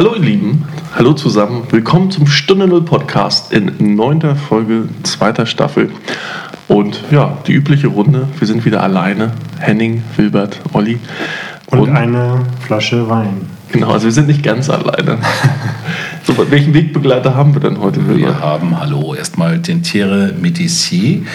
Hallo ihr Lieben, hallo zusammen, willkommen zum Stunde Null Podcast in neunter Folge zweiter Staffel. Und ja, die übliche Runde, wir sind wieder alleine, Henning, Wilbert, Olli. Und, eine Flasche Wein. Genau, also wir sind nicht ganz alleine. so, welchen Wegbegleiter haben wir denn heute, Wir Wilbert? haben, hallo, erstmal den Thierry Métissier.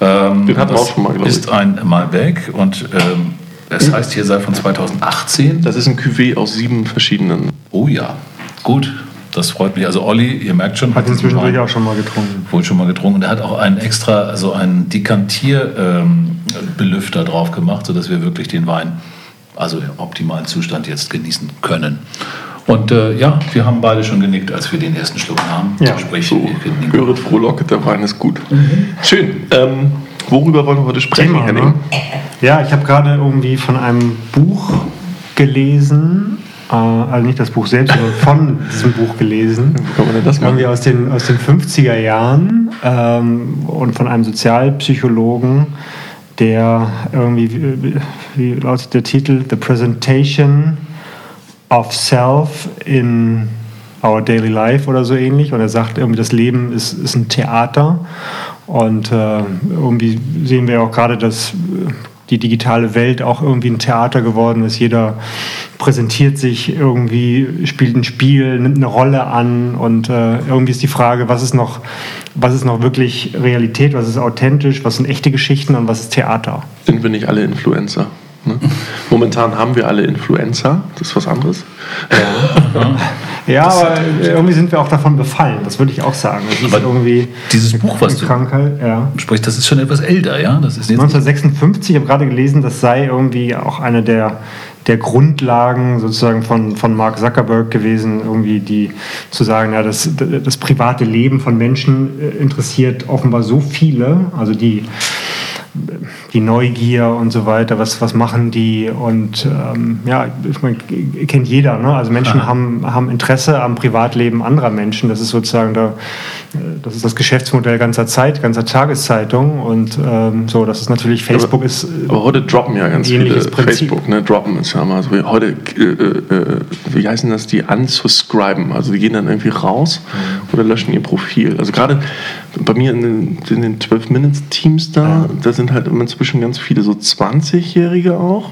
Ähm, Den hatten wir das auch schon mal, glaube ich. ist ein Malbec und ähm, es heißt hier sei von 2018. Das ist ein Cuvée aus sieben verschiedenen. Oh ja, gut, das freut mich. Also Olli, ihr merkt schon, Hat diesen zwischendurch auch schon mal getrunken. wohl schon mal getrunken. Und er hat auch einen extra, also einen Dekantier-Belüfter drauf gemacht, sodass wir wirklich den Wein, also im optimalen Zustand jetzt genießen können. Und äh, ja, wir haben beide schon genickt, als wir den ersten Schluck nahmen. Ja, Sprich, So, Görit Frohlocket, der Wein ist gut. Schön. Ähm, worüber wollen wir heute sprechen, Thema, Henning? ne? Ja, ich habe gerade irgendwie von einem Buch gelesen, äh, also nicht das Buch selbst, sondern von diesem Buch gelesen. Wie kann man denn das Irgendwie machen? aus den, aus den 50er Jahren ähm, und von einem Sozialpsychologen, der irgendwie, wie, wie lautet der Titel? The Presentation of Self in Our Daily Life oder so ähnlich. Und er sagt irgendwie, das Leben ist, ist ein Theater. Und äh, irgendwie sehen wir auch gerade, dass äh, die digitale Welt auch irgendwie ein Theater geworden ist. Jeder präsentiert sich irgendwie, spielt ein Spiel, nimmt eine Rolle an und äh, irgendwie ist die Frage, was ist noch, was ist noch wirklich Realität, was ist authentisch, was sind echte Geschichten und was ist Theater? Sind wir nicht alle Influencer? Ne? Momentan haben wir alle Influencer, das ist was anderes. Ja, aber irgendwie sind wir auch davon befallen, das würde ich auch sagen. Das ist irgendwie Dieses Buch, was du Krankheit, ja. Sprich, das ist schon etwas älter, ja? Das ist jetzt 1956, ich habe gerade gelesen, das sei irgendwie auch eine der, der Grundlagen sozusagen von, von Mark Zuckerberg gewesen, irgendwie die zu sagen, ja, das, das private Leben von Menschen interessiert offenbar so viele, also die, die Neugier und so weiter, was, was machen die und ähm, ja, ich meine, kennt jeder, ne? also Menschen haben, haben Interesse am Privatleben anderer Menschen, das ist sozusagen da, äh, das ist das Geschäftsmodell ganzer Zeit, ganzer Tageszeitung und ähm, so, das ist natürlich, Facebook ist, äh, Aber heute droppen ja ganz viele Prinzip. Facebook, ne? Droppen ist ja mal so. Heute, äh, äh, wie heißen das, die unsubscriben. Also die gehen dann irgendwie raus oder löschen ihr Profil. Also gerade bei mir in den, in den 12-Minutes-Teams da, da sind halt inzwischen ganz viele so 20-Jährige auch.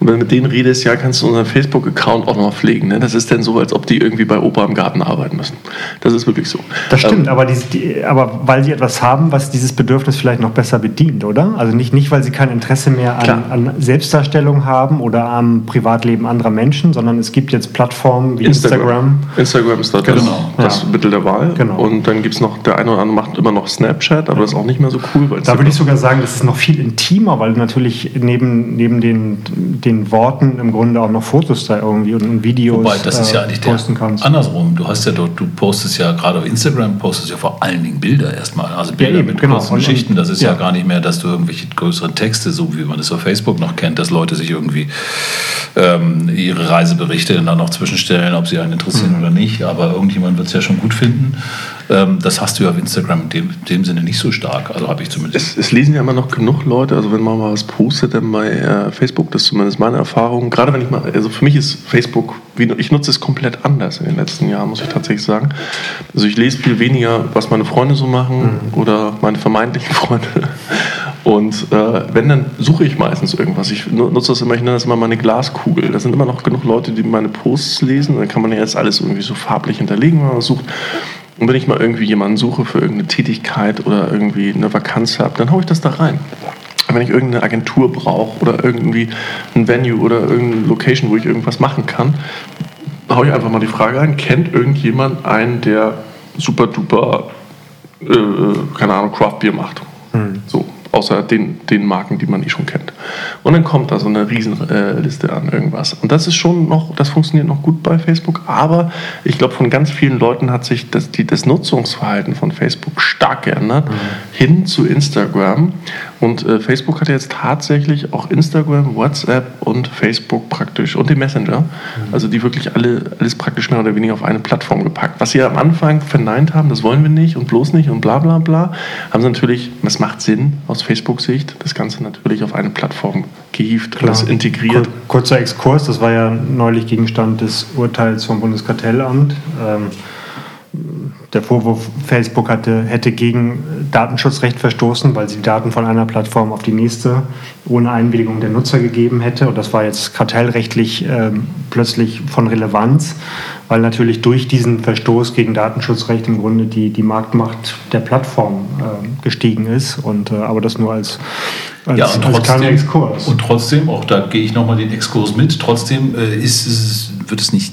Und wenn du mit denen redest, ja, kannst du unseren Facebook-Account auch noch pflegen. Ne? Das ist dann so, als ob die irgendwie bei Opa im Garten arbeiten müssen. Das ist wirklich so. Das Ähm, stimmt, aber, die, die, aber weil sie etwas haben, was dieses Bedürfnis vielleicht noch besser bedient, oder? Also nicht, nicht weil sie kein Interesse mehr an, an Selbstdarstellung haben oder am Privatleben anderer Menschen, sondern es gibt jetzt Plattformen wie Instagram. Instagram ist da das, Genau. das Ja. Mittel der Wahl. Genau. Und dann gibt es noch, der eine oder andere macht immer noch Snapchat, aber das ist auch nicht mehr so cool. Da würde ich sogar sagen, das ist noch viel intimer, weil du natürlich neben, neben den, den Worten im Grunde auch noch Fotos da irgendwie und, Videos Wobei, das ist ja äh, eigentlich der posten kannst. andersrum. Du hast ja dort, du postest ja gerade auf Instagram, postest ja vor allen Dingen Bilder erstmal. Also Bilder eben, mit genau. kurzen Und- und- Geschichten. Das ist ja. ja. gar nicht mehr, dass du irgendwelche größeren Texte, so wie man es auf Facebook noch kennt, dass Leute sich irgendwie ähm, ihre Reiseberichte dann noch zwischenstellen, ob sie einen interessieren Mhm. oder nicht. Aber irgendjemand wird es ja schon gut finden. Ähm, das hast du ja auf Instagram in dem, in dem Sinne nicht so stark. Also habe ich zumindest. Es, es lesen ja immer noch genug Leute, also wenn man mal was postet dann bei äh, Facebook, das ist zumindest meine Erfahrung. Gerade wenn ich mal, also für mich ist Facebook, ich nutze es komplett anders in den letzten Jahren, muss ich tatsächlich sagen. Also ich lese viel weniger, was meine Freunde so machen oder meine vermeintlichen Freunde. Und äh, wenn, dann suche ich meistens irgendwas. Ich nu- nutze das immer, ich nenne das immer meine Glaskugel. Da sind immer noch genug Leute, die meine Posts lesen. Dann kann man ja jetzt alles irgendwie so farblich hinterlegen, wenn man was sucht. Und wenn ich mal irgendwie jemanden suche für irgendeine Tätigkeit oder irgendwie eine Vakanz habe, dann haue ich das da rein. Wenn ich irgendeine Agentur brauche oder irgendwie ein Venue oder irgendeine Location, wo ich irgendwas machen kann, haue ich einfach mal die Frage ein, kennt irgendjemand einen, der super duper, äh, keine Ahnung, Craft Beer macht? So, außer den, den Marken, die man eh schon kennt. Und dann kommt da so eine Riesenliste äh, an irgendwas. Und das ist schon noch, das funktioniert noch gut bei Facebook, aber ich glaube, von ganz vielen Leuten hat sich das, die, das Nutzungsverhalten von Facebook stark geändert, hin zu Instagram. Und äh, Facebook hat jetzt tatsächlich auch Instagram, WhatsApp und Facebook praktisch und den Messenger, also die wirklich alle, alles praktisch mehr oder weniger auf eine Plattform gepackt. Was sie am Anfang verneint haben, das wollen wir nicht und bloß nicht und bla bla bla, haben sie natürlich, es macht Sinn aus Facebook-Sicht, das Ganze natürlich auf eine Plattform gehievt und das integriert. Kurzer Exkurs, das war ja neulich Gegenstand des Urteils vom Bundeskartellamt. Ähm, der Vorwurf, Facebook hatte, hätte gegen Datenschutzrecht verstoßen, weil sie die Daten von einer Plattform auf die nächste ohne Einwilligung der Nutzer gegeben hätte. Und das war jetzt kartellrechtlich äh, plötzlich von Relevanz, weil natürlich durch diesen Verstoß gegen Datenschutzrecht im Grunde die, die Marktmacht der Plattform äh, gestiegen ist. Und, äh, aber das nur als, als, ja, und trotzdem, Exkurs. Und trotzdem, auch da gehe ich nochmal den Exkurs mit, trotzdem äh, ist es, wird es nicht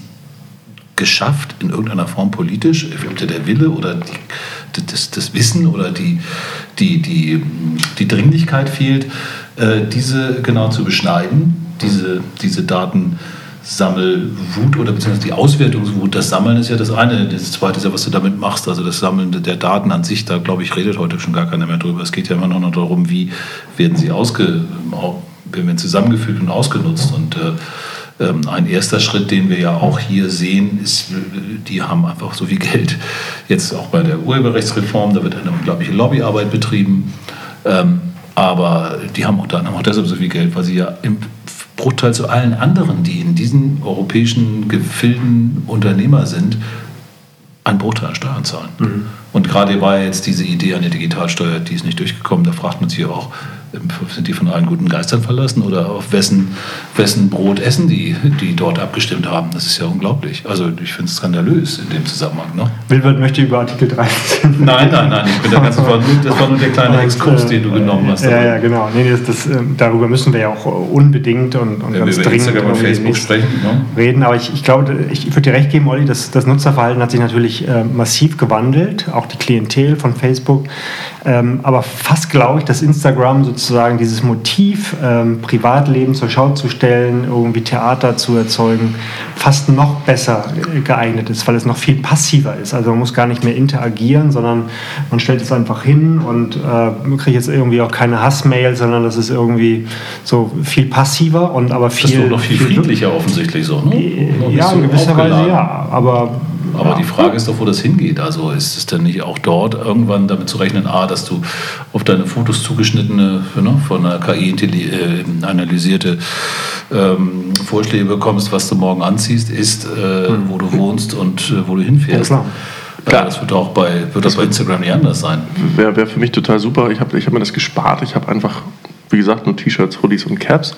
geschafft, in irgendeiner Form politisch, entweder der Wille oder die, das, das, Wissen oder die, die, die, die Dringlichkeit fehlt, äh, diese genau zu beschneiden, diese, diese Datensammelwut oder beziehungsweise die Auswertungswut. Das Sammeln ist ja das eine, das zweite ist ja, was du damit machst, also das Sammeln der Daten an sich, da glaube ich, redet heute schon gar keiner mehr drüber. Es geht ja immer noch darum, wie werden sie ausge, werden zusammengefügt und ausgenutzt und äh, ein erster Schritt, den wir ja auch hier sehen, ist, die haben einfach so viel Geld. Jetzt auch bei der Urheberrechtsreform, da wird eine unglaubliche Lobbyarbeit betrieben. Ähm, aber die haben unter anderem auch deshalb so viel Geld, weil sie ja im Bruchteil zu allen anderen, die in diesen europäischen Gefilden Unternehmer sind, einen Bruchteil an Steuern zahlen. Mhm. Und gerade war jetzt diese Idee an der Digitalsteuer, die ist nicht durchgekommen. Da fragt man sich auch, sind die von allen guten Geistern verlassen oder auf wessen, wessen Brot essen die, die dort abgestimmt haben? Das ist ja unglaublich. Also ich finde es skandalös in dem Zusammenhang. Ne? Wilbert möchte über Artikel 13. Nein, nein, nein, ich bin der ganze, das war nur der kleine Exkurs, den du genommen hast. Ja, ja, genau. Nee, das, das, ähm, darüber müssen wir ja auch unbedingt und, und ganz dringend Instagram und Facebook sprechen, ne? reden. Aber ich, ich glaube, ich, ich würde dir recht geben, Olli, das, das Nutzerverhalten hat sich natürlich äh, massiv gewandelt, auch die Klientel von Facebook. Ähm, aber fast glaube ich, dass Instagram sozusagen dieses Motiv, ähm, Privatleben zur Schau zu stellen, irgendwie Theater zu erzeugen, fast noch besser geeignet ist, weil es noch viel passiver ist. Also man muss gar nicht mehr interagieren, sondern man stellt es einfach hin und äh, kriegt jetzt irgendwie auch keine Hassmail, sondern das ist irgendwie so viel passiver und aber viel. Das ist noch viel, viel friedlicher offensichtlich so, ne? Ja, in gewisser Weise ja. Aber aber ja. die Frage ist doch, wo das hingeht. Also ist es denn nicht auch dort irgendwann damit zu rechnen, A, dass du auf deine Fotos zugeschnittene, ne, von einer KI äh, analysierte ähm, Vorschläge bekommst, was du morgen anziehst, ist, äh, mhm. wo du wohnst und äh, wo du hinfährst. Ja, Klar. Das wird auch bei, wird das bei Instagram nicht anders sein. Wäre wär für mich total super. Ich habe ich hab mir das gespart. Ich habe einfach wie gesagt, nur T-Shirts, Hoodies und Caps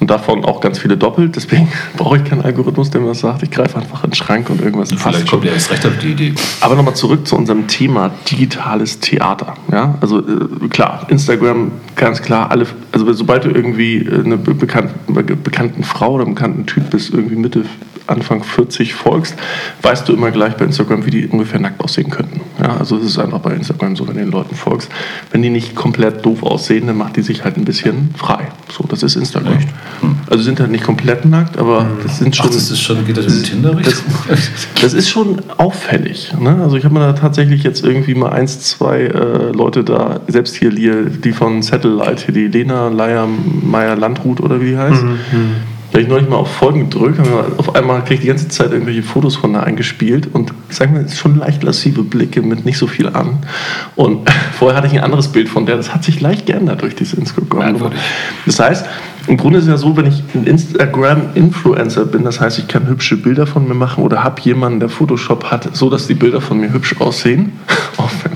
und davon auch ganz viele doppelt. Deswegen brauche ich keinen Algorithmus, der mir sagt, ich greife einfach in den Schrank und irgendwas und Vielleicht kommt er erst recht auf die Idee. Aber nochmal zurück zu unserem Thema digitales Theater. Ja? Also äh, klar, Instagram, ganz klar, alle, also sobald du irgendwie eine bekannte, bekannten Frau oder bekannten Typ bist, irgendwie Mitte Anfang 40 folgst, weißt du immer gleich bei Instagram, wie die ungefähr nackt aussehen könnten. Ja, also es ist einfach bei Instagram so, wenn du den Leuten folgst. Wenn die nicht komplett doof aussehen, dann macht die sich halt ein bisschen frei. So, das ist Instagram. Hm. Also sind halt nicht komplett nackt, aber hm. das sind schon. Ach, das ist schon, geht das in Tinder das, das ist schon auffällig. Ne? Also ich habe mir da tatsächlich jetzt irgendwie mal eins, zwei äh, Leute da, selbst hier die von Satellite, die Lena Leier Meier Landrut oder wie die heißt. Mhm. Da habe ich neulich mal auf Folgen gedrückt, auf einmal kriege ich die ganze Zeit irgendwelche Fotos von da eingespielt und sagen wir, schon leicht lassive Blicke mit nicht so viel an. Und vorher hatte ich ein anderes Bild von der, das hat sich leicht geändert durch diese Instagram. Das heißt, im Grunde ist es ja so, wenn ich ein Instagram-Influencer bin, das heißt, ich kann hübsche Bilder von mir machen oder habe jemanden, der Photoshop hat, so dass die Bilder von mir hübsch aussehen, auch wenn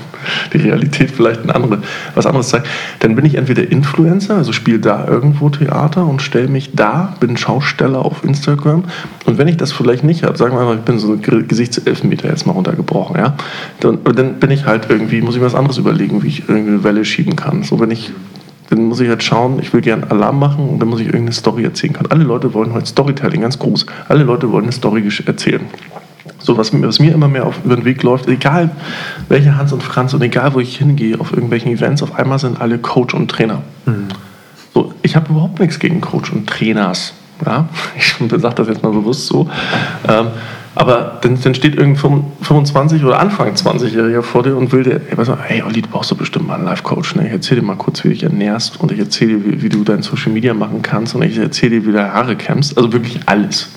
die Realität vielleicht ein andere, was anderes zeigt, dann bin ich entweder Influencer, also spiele da irgendwo Theater und stelle mich da, bin Schausteller auf Instagram. Und wenn ich das vielleicht nicht habe, sagen wir mal, ich bin so ein Gesichtselfmeter jetzt mal runtergebrochen, ja, dann, dann bin ich halt irgendwie, muss ich mir was anderes überlegen, wie ich irgendeine Welle schieben kann. So, wenn ich dann muss ich halt schauen, ich will gerne Alarm machen und dann muss ich irgendeine Story erzählen können. Alle Leute wollen heute Storytelling, ganz groß. Alle Leute wollen eine Story erzählen. So, was, was, mir immer mehr auf, über den Weg läuft, egal welche Hans und Franz und egal wo ich hingehe, auf irgendwelchen Events, auf einmal sind alle Coach und Trainer. Mhm. So, ich habe überhaupt nichts gegen Coach und Trainers. Ja? Ich sage das jetzt mal bewusst so. Ähm, aber dann, dann steht irgendein 25 oder Anfang 20-Jähriger vor dir und will dir, ey, weißt du, hey Olli, du brauchst doch bestimmt mal einen Life-Coach. Ne? Ich erzähle dir mal kurz, wie du dich ernährst und ich erzähle dir, wie, wie du dein Social Media machen kannst und ich erzähle dir, wie du deine Haare kämmst. Also wirklich alles.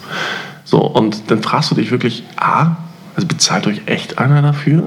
So, und dann fragst du dich wirklich, A, also bezahlt euch echt einer dafür?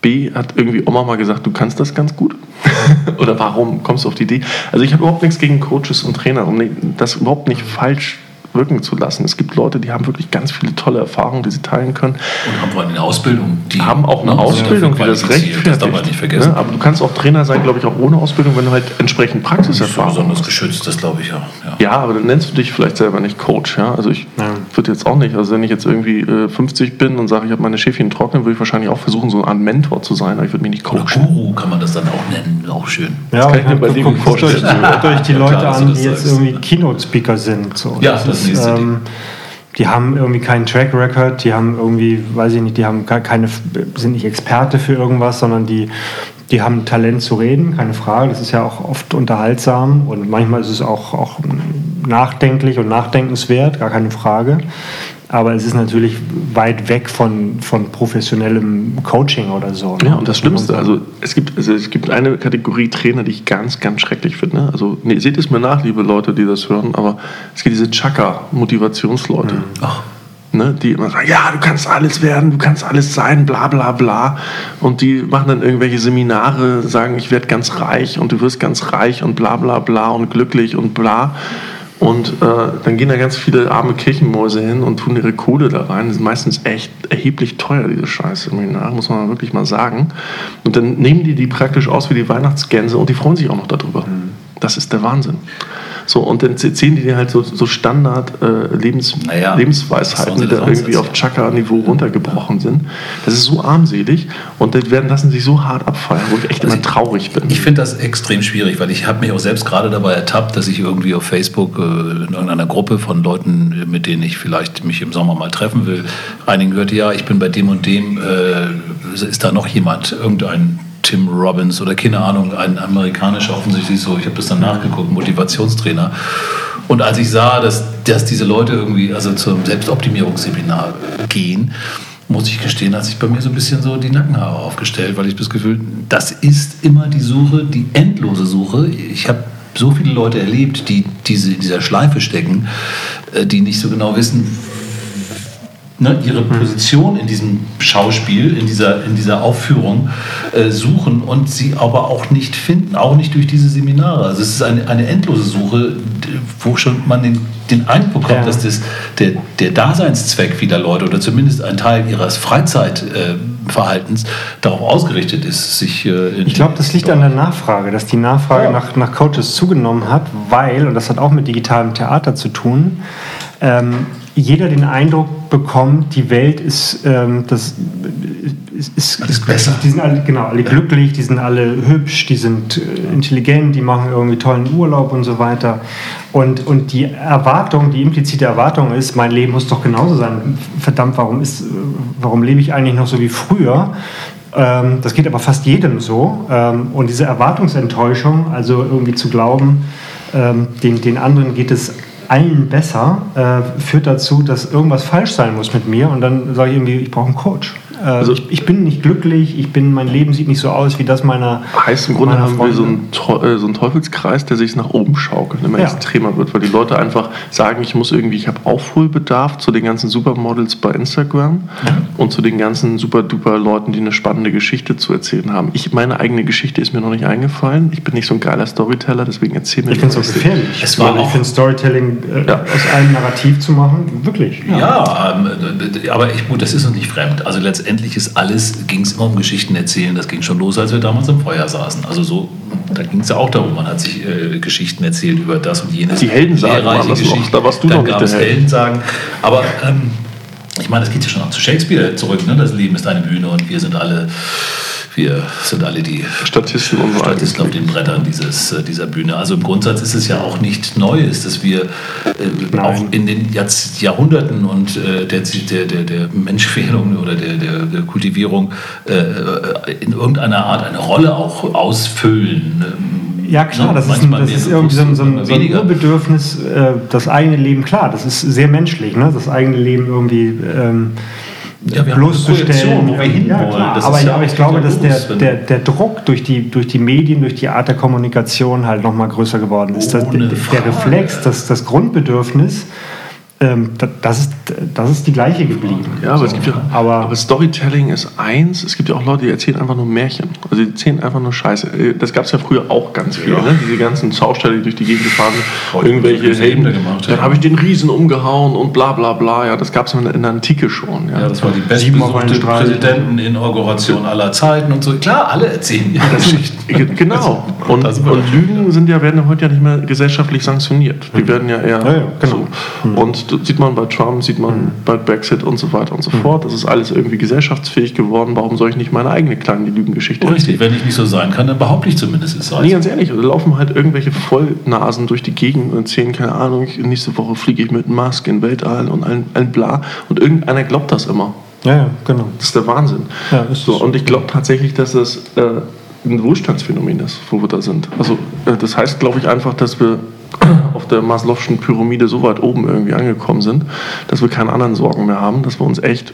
B, hat irgendwie Oma mal gesagt, du kannst das ganz gut? Oder warum kommst du auf die Idee? Also ich habe überhaupt nichts gegen Coaches und Trainer, um das überhaupt nicht falsch wirken zu lassen. Es gibt Leute, die haben wirklich ganz viele tolle Erfahrungen, die sie teilen können. Und haben vor allem eine Ausbildung. Die haben auch eine ne, Ausbildung, die das rechtfertigt. Das darf man nicht vergessen. Ja, aber du kannst auch Trainer sein, glaube ich, auch ohne Ausbildung, wenn du halt entsprechend Praxiserfahrung hast. besonders geschützt, das glaube ich ja. ja. ja. aber dann nennst du dich vielleicht selber nicht Coach. Ja? Also ich ja. würde jetzt auch nicht, also wenn ich jetzt irgendwie äh, 50 bin und sage, ich habe meine Schäfchen trocknen, würde ich wahrscheinlich auch versuchen, so eine Art Mentor zu sein, aber ich würde mich nicht coachen. Oder Guru kann man das dann auch nennen, auch schön. Ja, das kann ich mir bei dir vorstellen. Hört euch die Leute an, die jetzt irgendwie Keynote-Speaker sind. So. Ja, das, das ist ähm, die haben irgendwie keinen Track Record, die haben irgendwie, weiß ich nicht, die haben keine, sind nicht Experte für irgendwas, sondern die, die haben Talent zu reden, keine Frage. Das ist ja auch oft unterhaltsam und manchmal ist es auch, auch nachdenklich und nachdenkenswert, gar keine Frage aber es ist natürlich weit weg von, von professionellem Coaching oder so. Ne? Ja, und das Schlimmste, also es gibt, also es gibt eine Kategorie Trainer, die ich ganz, ganz schrecklich finde. Ne? Also nee, seht es mir nach, liebe Leute, die das hören, aber es gibt diese Chaka-Motivationsleute. Mhm. Ne, die immer sagen, ja, du kannst alles werden, du kannst alles sein, bla bla bla. Und die machen dann irgendwelche Seminare, sagen, ich werde ganz reich und du wirst ganz reich und bla bla bla und glücklich und bla. Und äh, dann gehen da ganz viele arme Kirchenmäuse hin und tun ihre Kohle da rein. Das ist meistens echt erheblich teuer, diese Scheiße muss man wirklich mal sagen. Und dann nehmen die die praktisch aus wie die Weihnachtsgänse und die freuen sich auch noch darüber. Mhm. Das ist der Wahnsinn. So, und dann ziehen die dir halt so, so Standard äh, Lebens, naja, Lebensweisheiten, die da irgendwie auf Chakra-Niveau runtergebrochen sind. Das ist so armselig und dann werden lassen sich so hart abfeiern, wo ich echt also immer traurig bin. Ich finde das extrem schwierig, weil ich habe mich auch selbst gerade dabei ertappt, dass ich irgendwie auf Facebook äh, in irgendeiner Gruppe von Leuten, mit denen ich vielleicht mich im Sommer mal treffen will, einigen hörte, ja, ich bin bei dem und dem, äh, ist da noch jemand, irgendein Tim Robbins oder keine Ahnung, ein amerikanischer offensichtlich so, ich habe das dann nachgeguckt, Motivationstrainer. Und als ich sah, dass, dass diese Leute irgendwie also zum Selbstoptimierungsseminar gehen, muss ich gestehen, hat sich bei mir so ein bisschen so die Nackenhaare aufgestellt, weil ich das Gefühl, das ist immer die Suche, die endlose Suche. Ich habe so viele Leute erlebt, die diese, in dieser Schleife stecken, äh, die nicht so genau wissen, ne, ihre mhm. Position in diesem Schauspiel, in dieser, in dieser Aufführung äh, suchen und sie aber auch nicht finden, auch nicht durch diese Seminare. Also es ist eine, eine endlose Suche, wo schon man den, den Eindruck bekommt, ja. dass das, der, der Daseinszweck vieler Leute oder zumindest ein Teil ihres Freizeitverhaltens äh, darauf ausgerichtet ist, sich äh, Ich glaube, das liegt an der Nachfrage, dass die Nachfrage ja. nach, nach Coaches zugenommen hat, weil, und das hat auch mit digitalem Theater zu tun, ähm, jeder den Eindruck bekommt, die Welt ist, ähm, das, ist, ist, ist besser. Die sind alle, genau, alle ja. glücklich, die sind alle hübsch, die sind äh, intelligent, die machen irgendwie tollen Urlaub und so weiter. Und, und die Erwartung, die implizite Erwartung ist, mein Leben muss doch genauso sein. Verdammt, warum, ist, warum lebe ich eigentlich noch so wie früher? Ähm, das geht aber fast jedem so. Ähm, und diese Erwartungsenttäuschung, also irgendwie zu glauben, ähm, den, den anderen geht es allen besser, äh, führt dazu, dass irgendwas falsch sein muss mit mir und dann sage ich irgendwie, ich brauche einen Coach. Äh, also ich, ich, bin nicht glücklich, ich bin, mein Leben sieht nicht so aus wie das meiner. Heißt im Grunde haben wir so einen, äh, so einen Teufelskreis, der sich nach oben schaukelt, immer ja. extremer wird, weil die Leute einfach sagen, ich muss irgendwie, ich habe Aufholbedarf zu den ganzen Supermodels bei Instagram ja. und zu den ganzen super duper Leuten, die eine spannende Geschichte zu erzählen haben. Ich, meine eigene Geschichte ist mir noch nicht eingefallen. Ich bin nicht so ein geiler Storyteller, deswegen erzähl mir Ich finde es auch gefährlich. Es war ich finde Storytelling äh, ja. aus einem Narrativ zu machen, wirklich. Ja, ähm, aber ich, gut, das ist uns nicht fremd. Also letztendlich letztendlich ist alles, ging es immer um Geschichten erzählen. Das ging schon los, als wir damals im Feuer saßen. Also so, da ging es ja auch darum, man hat sich äh, Geschichten erzählt über das und jenes. Die Helden sagen, waren das noch, da warst du Dann noch es Helden sagen. Aber ähm, ich meine, das geht ja schon auch zu Shakespeare zurück. Ne? Das Leben ist eine Bühne und wir sind alle wir sind alle die Statisten, und Statisten auf den Brettern dieses, äh, dieser Bühne. Also im Grundsatz ist es ja auch nicht Neues, dass wir äh, auch in den Jahrhunderten und äh, der, der, der, Menschfehlung oder der, der, der Kultivierung äh, äh, in irgendeiner Art eine Rolle auch ausfüllen. Ähm, ja, klar, das ist, ein, das ist irgendwie so ein, so ein, so ein Urbedürfnis, äh, das eigene Leben, klar, das ist sehr menschlich, ne? das eigene Leben irgendwie. Ähm, ja, bloßzustellen. wo wir hinwollen. Ja, aber, ja, aber ich glaube, dass der, der, der Druck durch die, durch die Medien, durch die Art der Kommunikation halt noch mal größer geworden ist. Das, der, der Reflex, das, das Grundbedürfnis, das ist das ist die gleiche geblieben. Ja, aber, so, es gibt ja, aber, aber, Storytelling ist eins. Es gibt ja auch Leute, die erzählen einfach nur Märchen. Also die erzählen einfach nur Scheiße. Äh, das gab es ja früher auch ganz viel. Ja. Ne? Diese ganzen Schausteller, die durch die Gegend gefahren sind. Irgendwelche Helden. Gemacht, Dann habe ich den Riesen umgehauen und bla bla bla. Ja, das gab es in, in der Antike schon. Ja, ja das war die bestbesuchte Präsidenteninauguration aller Zeiten und so. Klar, alle erzählen ihre Geschichten. Genau. Und, und Lügen sind ja, werden heute ja nicht mehr gesellschaftlich sanktioniert. Die werden ja eher ja, genau. so. Und das sieht man bei Trump, sieht man mhm. bei Brexit und so weiter und so mhm. fort. Das ist alles irgendwie gesellschaftsfähig geworden. Warum soll ich nicht meine eigene kleine Lügengeschichte Richtig, wenn ich nicht so sein kann, dann behaupte ich zumindest es sei. Nee, ganz ehrlich, da laufen halt irgendwelche Vollnasen durch die Gegend und erzählen, keine Ahnung, nächste Woche fliege ich mit Musk in Weltall und ein, ein bla. Und irgendeiner glaubt das immer. Ja, ja, genau. Das ist der Wahnsinn. Ja, so, und ich glaube tatsächlich, dass das äh, ein Wohlstandsphänomen ist, wo wir da sind. Also äh, das heißt, glaube ich, einfach, dass wir auf der Maslow'schen Pyramide so weit oben irgendwie angekommen sind, dass wir keine anderen Sorgen mehr haben, dass wir uns echt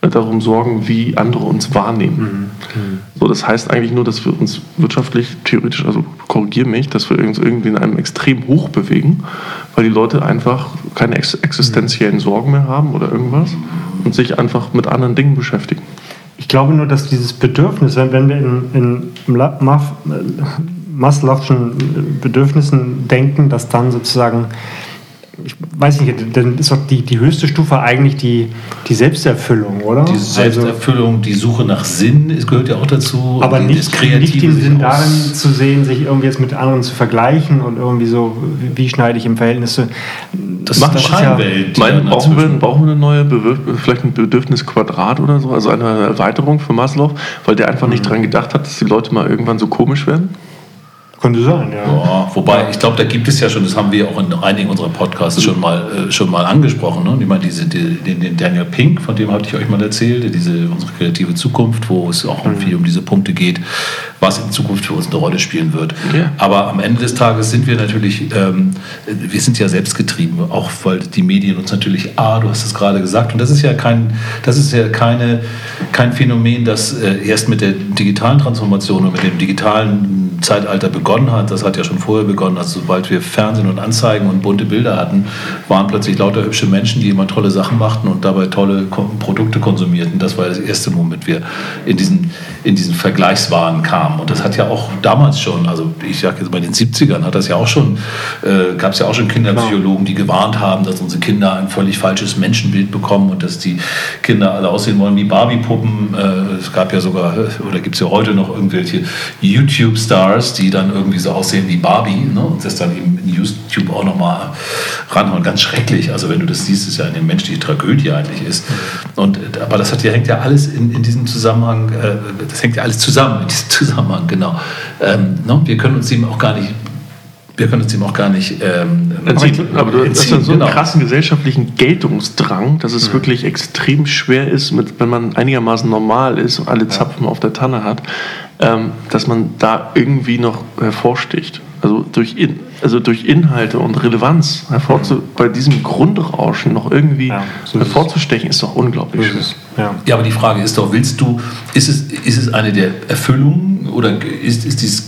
äh, darum sorgen, wie andere uns wahrnehmen. Mhm. Mhm. So, das heißt eigentlich nur, dass wir uns wirtschaftlich, theoretisch, also korrigiere mich, dass wir uns irgendwie in einem extrem hoch bewegen, weil die Leute einfach keine ex existenziellen mhm. Sorgen mehr haben oder irgendwas und sich einfach mit anderen Dingen beschäftigen. Ich glaube nur, dass dieses Bedürfnis, wenn wir in, in Maslow'schen Bedürfnissen denken, dass dann sozusagen ich weiß nicht, dann ist doch die, die höchste Stufe eigentlich die, die Selbsterfüllung, oder? Die also Selbsterfüllung, also, die Suche nach Sinn, es gehört ja auch dazu. Aber nicht, nicht den Sinn darin zu sehen, sich irgendwie jetzt mit anderen zu vergleichen und irgendwie so, wie schneide ich im Verhältnis zu. Das macht das eine Welt. Mein, brauchen, wir, brauchen wir eine neue, Bewir vielleicht ein Bedürfnisquadrat oder so, also eine Erweiterung für Maslow, weil der einfach nicht mhm. daran gedacht hat, dass die Leute mal irgendwann so komisch werden? Könnte sein, ja. ja wobei, ich glaube, da gibt es ja schon, das haben wir auch in einigen unserer Podcasts schon mal, äh, schon mal angesprochen. Ne? Ich meine, diese, die, den, den, Daniel Pink, von dem hatte ich euch mal erzählt, diese, unsere kreative Zukunft, wo es auch mhm. viel um diese Punkte geht, was in Zukunft für uns eine Rolle spielen wird. Ja. Aber am Ende des Tages sind wir natürlich, ähm, wir sind ja selbstgetrieben, auch weil die Medien uns natürlich, ah, du hast es gerade gesagt, und das ist ja kein, das ist ja keine, kein Phänomen, das äh, erst mit der digitalen Transformation und mit dem digitalen Zeitalter begonnen hat, das hat ja schon vorher begonnen, also sobald wir Fernsehen und Anzeigen und bunte Bilder hatten, waren plötzlich lauter hübsche Menschen, die immer tolle Sachen machten und dabei tolle Produkte konsumierten. Das war das erste Moment, wir in diesen, in diesen Vergleichswahn kamen. Und das hat ja auch damals schon, also ich sage jetzt bei den 70ern, hat das ja auch schon, äh, gab es ja auch schon Kinderpsychologen, die gewarnt haben, dass unsere Kinder ein völlig falsches Menschenbild bekommen und dass die Kinder alle aussehen wollen wie Barbie-Puppen. Äh, es gab ja sogar, oder gibt es ja heute noch irgendwelche YouTube-Stars, die dann irgendwie so aussehen wie Barbie ne? und das dann eben in YouTube auch nochmal ranhauen. Ganz schrecklich. Also wenn du das siehst, ist ja eine menschliche Tragödie eigentlich ist. Und, aber das hat, hängt ja alles in, in diesem Zusammenhang, äh, das hängt ja alles zusammen in diesem Zusammenhang, genau. Ähm, ne? Wir können uns eben auch gar nicht wir können uns dem auch gar nicht ähm, entziehen. Aber du hast so einen genau. krassen gesellschaftlichen Geltungsdrang, dass es mhm. wirklich extrem schwer ist, mit, wenn man einigermaßen normal ist und alle Zapfen ja. auf der Tanne hat, ähm, dass man da irgendwie noch hervorsticht. Also durch, in, also durch Inhalte und Relevanz hervorzu, mhm. bei diesem Grundrauschen noch irgendwie ja, so hervorzustechen, ist doch unglaublich. So ja. ja, aber die Frage ist doch, willst du, ist es, ist es eine der Erfüllungen oder ist, ist dieses,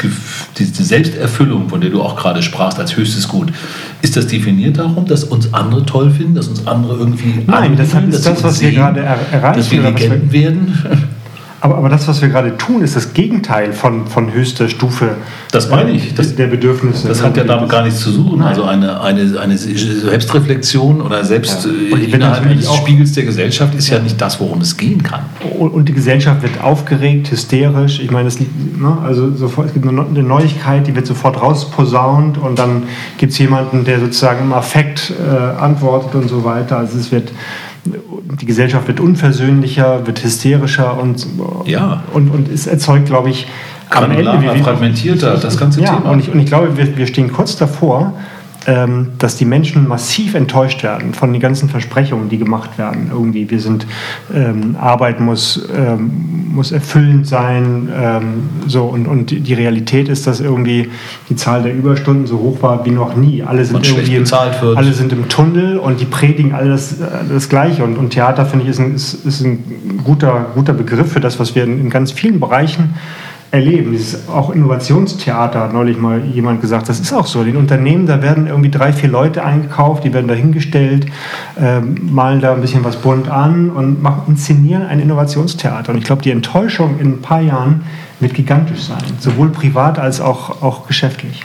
diese Selbsterfüllung, von der du auch gerade sprachst, als höchstes Gut, ist das definiert darum, dass uns andere toll finden, dass uns andere irgendwie Nein, das ist das, was wir gerade er erreichen. Dass wir Legenden werden? Aber, aber das, was wir gerade tun, ist das Gegenteil von, von höchster Stufe das meine ich. Das, der Bedürfnisse. Das hat ja damit gar nichts zu suchen. Nein. Also eine, eine, eine Selbstreflexion oder selbst ja. Äh, innerhalb eines Spiegels der Gesellschaft ist ja nicht das, worum es gehen kann. Und die Gesellschaft wird aufgeregt, hysterisch. Ich meine, es, ne, also sofort, es gibt eine Neuigkeit, die wird sofort rausposaunt und dann gibt es jemanden, der sozusagen im Affekt äh, antwortet und so weiter. Also es wird die Gesellschaft wird unversöhnlicher, wird hysterischer und, ja. und, und es erzeugt, glaube ich, am Ende fragmentierter, das ganze ja, Thema. Und ich, und ich glaube, wir, wir stehen kurz davor, dass die Menschen massiv enttäuscht werden von den ganzen Versprechungen, die gemacht werden. Irgendwie, wir sind, ähm, Arbeit muss, ähm, muss erfüllend sein, ähm, so und, und die Realität ist, dass irgendwie die Zahl der Überstunden so hoch war wie noch nie. Alle sind irgendwie im, alle sind im Tunnel und die predigen alles das Gleiche. Und, und Theater finde ich ist ein, ist, ist ein guter, guter Begriff für das, was wir in, in ganz vielen Bereichen erleben. Dieses auch Innovationstheater hat neulich mal jemand gesagt, das ist auch so. In Unternehmen, da werden irgendwie drei, vier Leute eingekauft, die werden dahingestellt, äh, malen da ein bisschen was bunt an und machen, inszenieren ein Innovationstheater. Und ich glaube, die Enttäuschung in ein paar Jahren wird gigantisch sein, sowohl privat als auch, auch geschäftlich.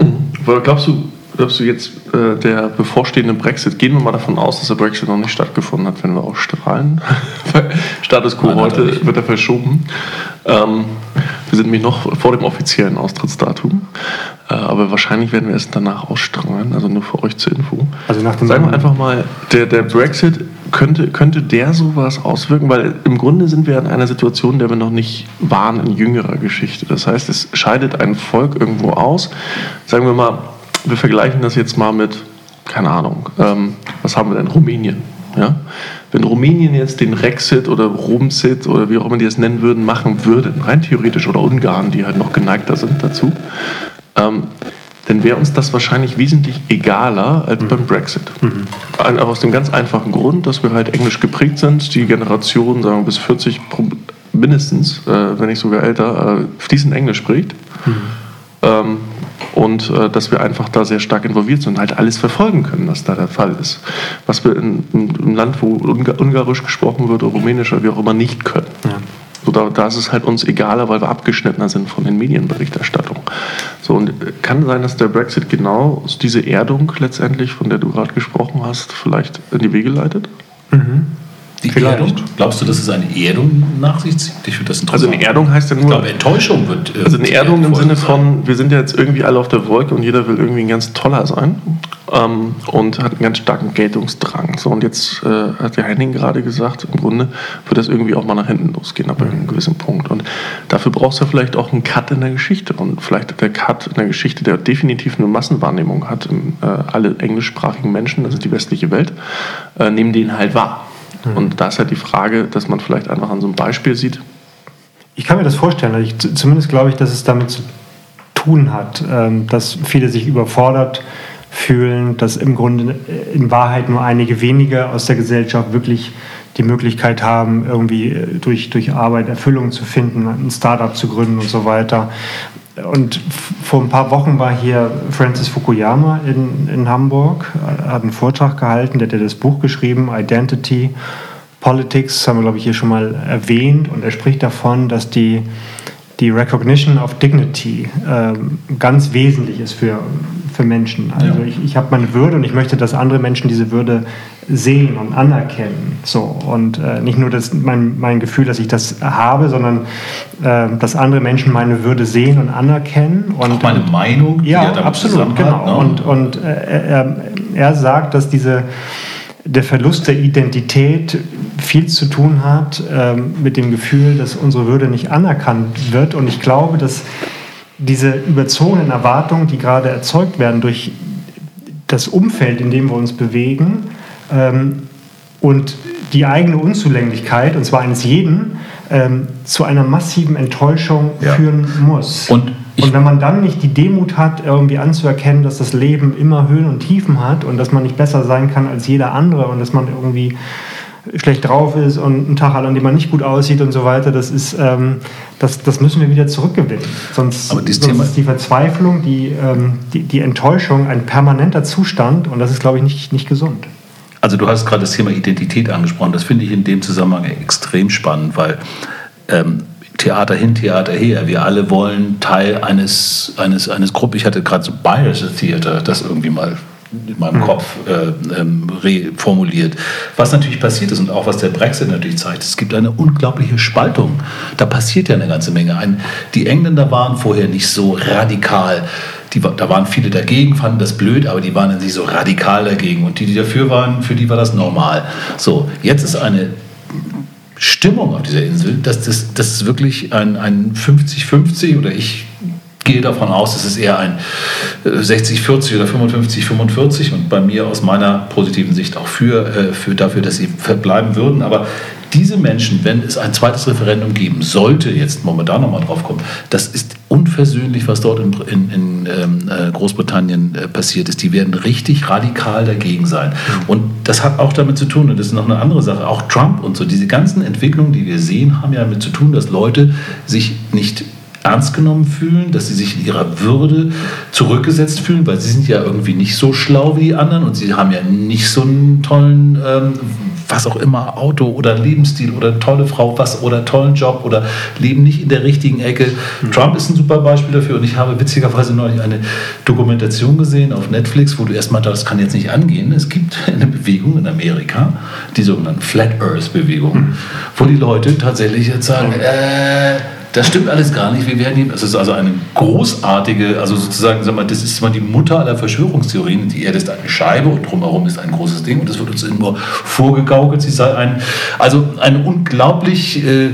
Mhm. Glaubst du, glaubst du jetzt, äh, der bevorstehende Brexit, gehen wir mal davon aus, dass der Brexit noch nicht stattgefunden hat, wenn wir auch strahlen. Status quo heute wird er verschoben. Ähm, wir sind nämlich noch vor dem offiziellen Austrittsdatum, äh, aber wahrscheinlich werden wir es danach ausstrahlen, also nur für euch zur Info. Also nach dem Sagen wir einfach mal, der, der Brexit, könnte, könnte der sowas auswirken? Weil im Grunde sind wir in einer Situation, in der wir noch nicht waren in jüngerer Geschichte. Das heißt, es scheidet ein Volk irgendwo aus. Sagen wir mal, wir vergleichen das jetzt mal mit, keine Ahnung, ähm, was haben wir denn? Rumänien. Ja? Wenn Rumänien jetzt den Rexit oder Rumsit oder wie auch immer die es nennen würden, machen würde, rein theoretisch, oder Ungarn, die halt noch geneigter sind dazu, ähm, dann wäre uns das wahrscheinlich wesentlich egaler als mhm. beim Brexit. Mhm. aus dem ganz einfachen Grund, dass wir halt englisch geprägt sind, die Generation, sagen wir bis 40 mindestens, äh, wenn nicht sogar älter, äh, fließend Englisch spricht. Mhm. Ähm, und äh, dass wir einfach da sehr stark involviert sind und halt alles verfolgen können, was da der Fall ist. Was wir in, in, im Land, wo Ungar Ungarisch gesprochen wird oder Rumänisch oder wie auch immer nicht können. Ja. So, da, da ist es halt uns egaler, weil wir abgeschnittener sind von den Medienberichterstattungen. So, und kann sein, dass der Brexit genau diese Erdung letztendlich, von der du gerade gesprochen hast, vielleicht in die Wege leitet? Mhm. Die Vielleicht. Erdung? Glaubst du, dass es eine Erdung nach sich zieht? Ich finde das interessant. Also eine Erdung heißt ja nur. Ich glaube, Enttäuschung wird. Äh, also eine Erdung im Sinne von, wir sind ja jetzt irgendwie alle auf der Wolke und jeder will irgendwie ein ganz toller sein ähm, und hat einen ganz starken Geltungsdrang. So, und jetzt äh, hat der Henning gerade gesagt, im Grunde wird das irgendwie auch mal nach hinten losgehen, ab einem gewissen Punkt. Und dafür brauchst du vielleicht auch einen Cut in der Geschichte. Und vielleicht der Cut in der Geschichte, der definitiv eine Massenwahrnehmung hat. Äh, alle englischsprachigen Menschen, also die westliche Welt, äh, nehmen den halt wahr. Mhm. Und da ist halt die Frage, dass man vielleicht einfach an so einem Beispiel sieht. Ich kann mir das vorstellen. Ich, zumindest glaube ich, dass es damit zu tun hat, ähm, dass viele sich überfordert fühlen, dass im Grunde in Wahrheit nur einige wenige aus der Gesellschaft wirklich die Möglichkeit haben, irgendwie äh, durch, durch Arbeit Erfüllung zu finden, ein Startup zu gründen und so weiter. Und vor ein paar Wochen war hier Francis Fukuyama in, in Hamburg, hat einen Vortrag gehalten, der hat das Buch geschrieben, Identity Politics, haben wir, glaube ich, hier schon mal erwähnt. Und er spricht davon, dass die, die Recognition of Dignity ähm, ganz wesentlich ist für, für Menschen. Also ja. ich, ich habe meine Würde und ich möchte, dass andere Menschen diese Würde sehen und anerkennen. So. Und äh, nicht nur das, mein, mein Gefühl, dass ich das habe, sondern äh, dass andere Menschen meine Würde sehen und anerkennen. Und, Auch meine Meinung. Ja, absolut, genau. Ne? Und, und äh, er, er sagt, dass diese der Verlust der Identität viel zu tun hat ähm, mit dem Gefühl, dass unsere Würde nicht anerkannt wird. Und ich glaube, dass diese überzogenen Erwartungen, die gerade erzeugt werden durch das Umfeld, in dem wir uns bewegen, ähm, und die eigene Unzulänglichkeit, und zwar eines jeden, ähm, zu einer massiven Enttäuschung ja. führen muss. Und, und wenn man dann nicht die Demut hat, irgendwie anzuerkennen, dass das Leben immer Höhen und Tiefen hat und dass man nicht besser sein kann als jeder andere und dass man irgendwie schlecht drauf ist und einen Tag hat, an dem man nicht gut aussieht und so weiter, das ist, ähm, das, das müssen wir wieder zurückgewinnen. Sonst, sonst ist die Verzweiflung, die, ähm, die, die Enttäuschung ein permanenter Zustand und das ist, glaube ich, nicht, nicht gesund. Also du hast gerade das Thema Identität angesprochen. Das finde ich in dem Zusammenhang extrem spannend, weil ähm, Theater hin, Theater her. Wir alle wollen Teil eines, eines, eines Gruppe. Ich hatte gerade so Bias Theater, das irgendwie mal in meinem mhm. Kopf äh, ähm, reformuliert. Was natürlich passiert ist und auch was der Brexit natürlich zeigt, es gibt eine unglaubliche Spaltung. Da passiert ja eine ganze Menge. Ein, die Engländer waren vorher nicht so radikal. Die, da waren viele dagegen, fanden das blöd, aber die waren dann nicht so radikal dagegen. Und die, die dafür waren, für die war das normal. So, jetzt ist eine Stimmung auf dieser Insel, dass das, das ist wirklich ein 50-50 oder ich gehe davon aus, es ist eher ein 60-40 äh, oder 55-45 und bei mir aus meiner positiven Sicht auch für, äh, für dafür, dass sie verbleiben würden. Aber diese Menschen, wenn es ein zweites Referendum geben sollte, jetzt momentan nochmal drauf kommen, das ist unversöhnlich, was dort in, in, in ähm, äh, Großbritannien äh, passiert ist. Die werden richtig radikal dagegen sein. Und das hat auch damit zu tun, und das ist noch eine andere Sache, auch Trump und so, diese ganzen Entwicklungen, die wir sehen, haben ja damit zu tun, dass Leute sich nicht ernst genommen fühlen, dass sie sich in ihrer Würde zurückgesetzt fühlen, weil sie sind ja irgendwie nicht so schlau wie die anderen und sie haben ja nicht so einen tollen, ähm, was auch immer, Auto oder Lebensstil oder tolle Frau, was oder tollen Job oder leben nicht in der richtigen Ecke. Mhm. Trump ist ein super Beispiel dafür und ich habe witzigerweise neulich eine Dokumentation gesehen auf Netflix, wo du erstmal das kann jetzt nicht angehen. Es gibt eine Bewegung in Amerika, die sogenannte Flat Earth Bewegung, mhm. wo die Leute tatsächlich jetzt sagen, äh, das stimmt alles gar nicht. Wir werden es ist also eine großartige, also sozusagen, sag mal, das ist mal die Mutter aller Verschwörungstheorien. Die Erde ist eine Scheibe und drumherum ist ein großes Ding und das wird uns nur vorgegaukelt. Sie sei ein, also ein unglaublich, äh,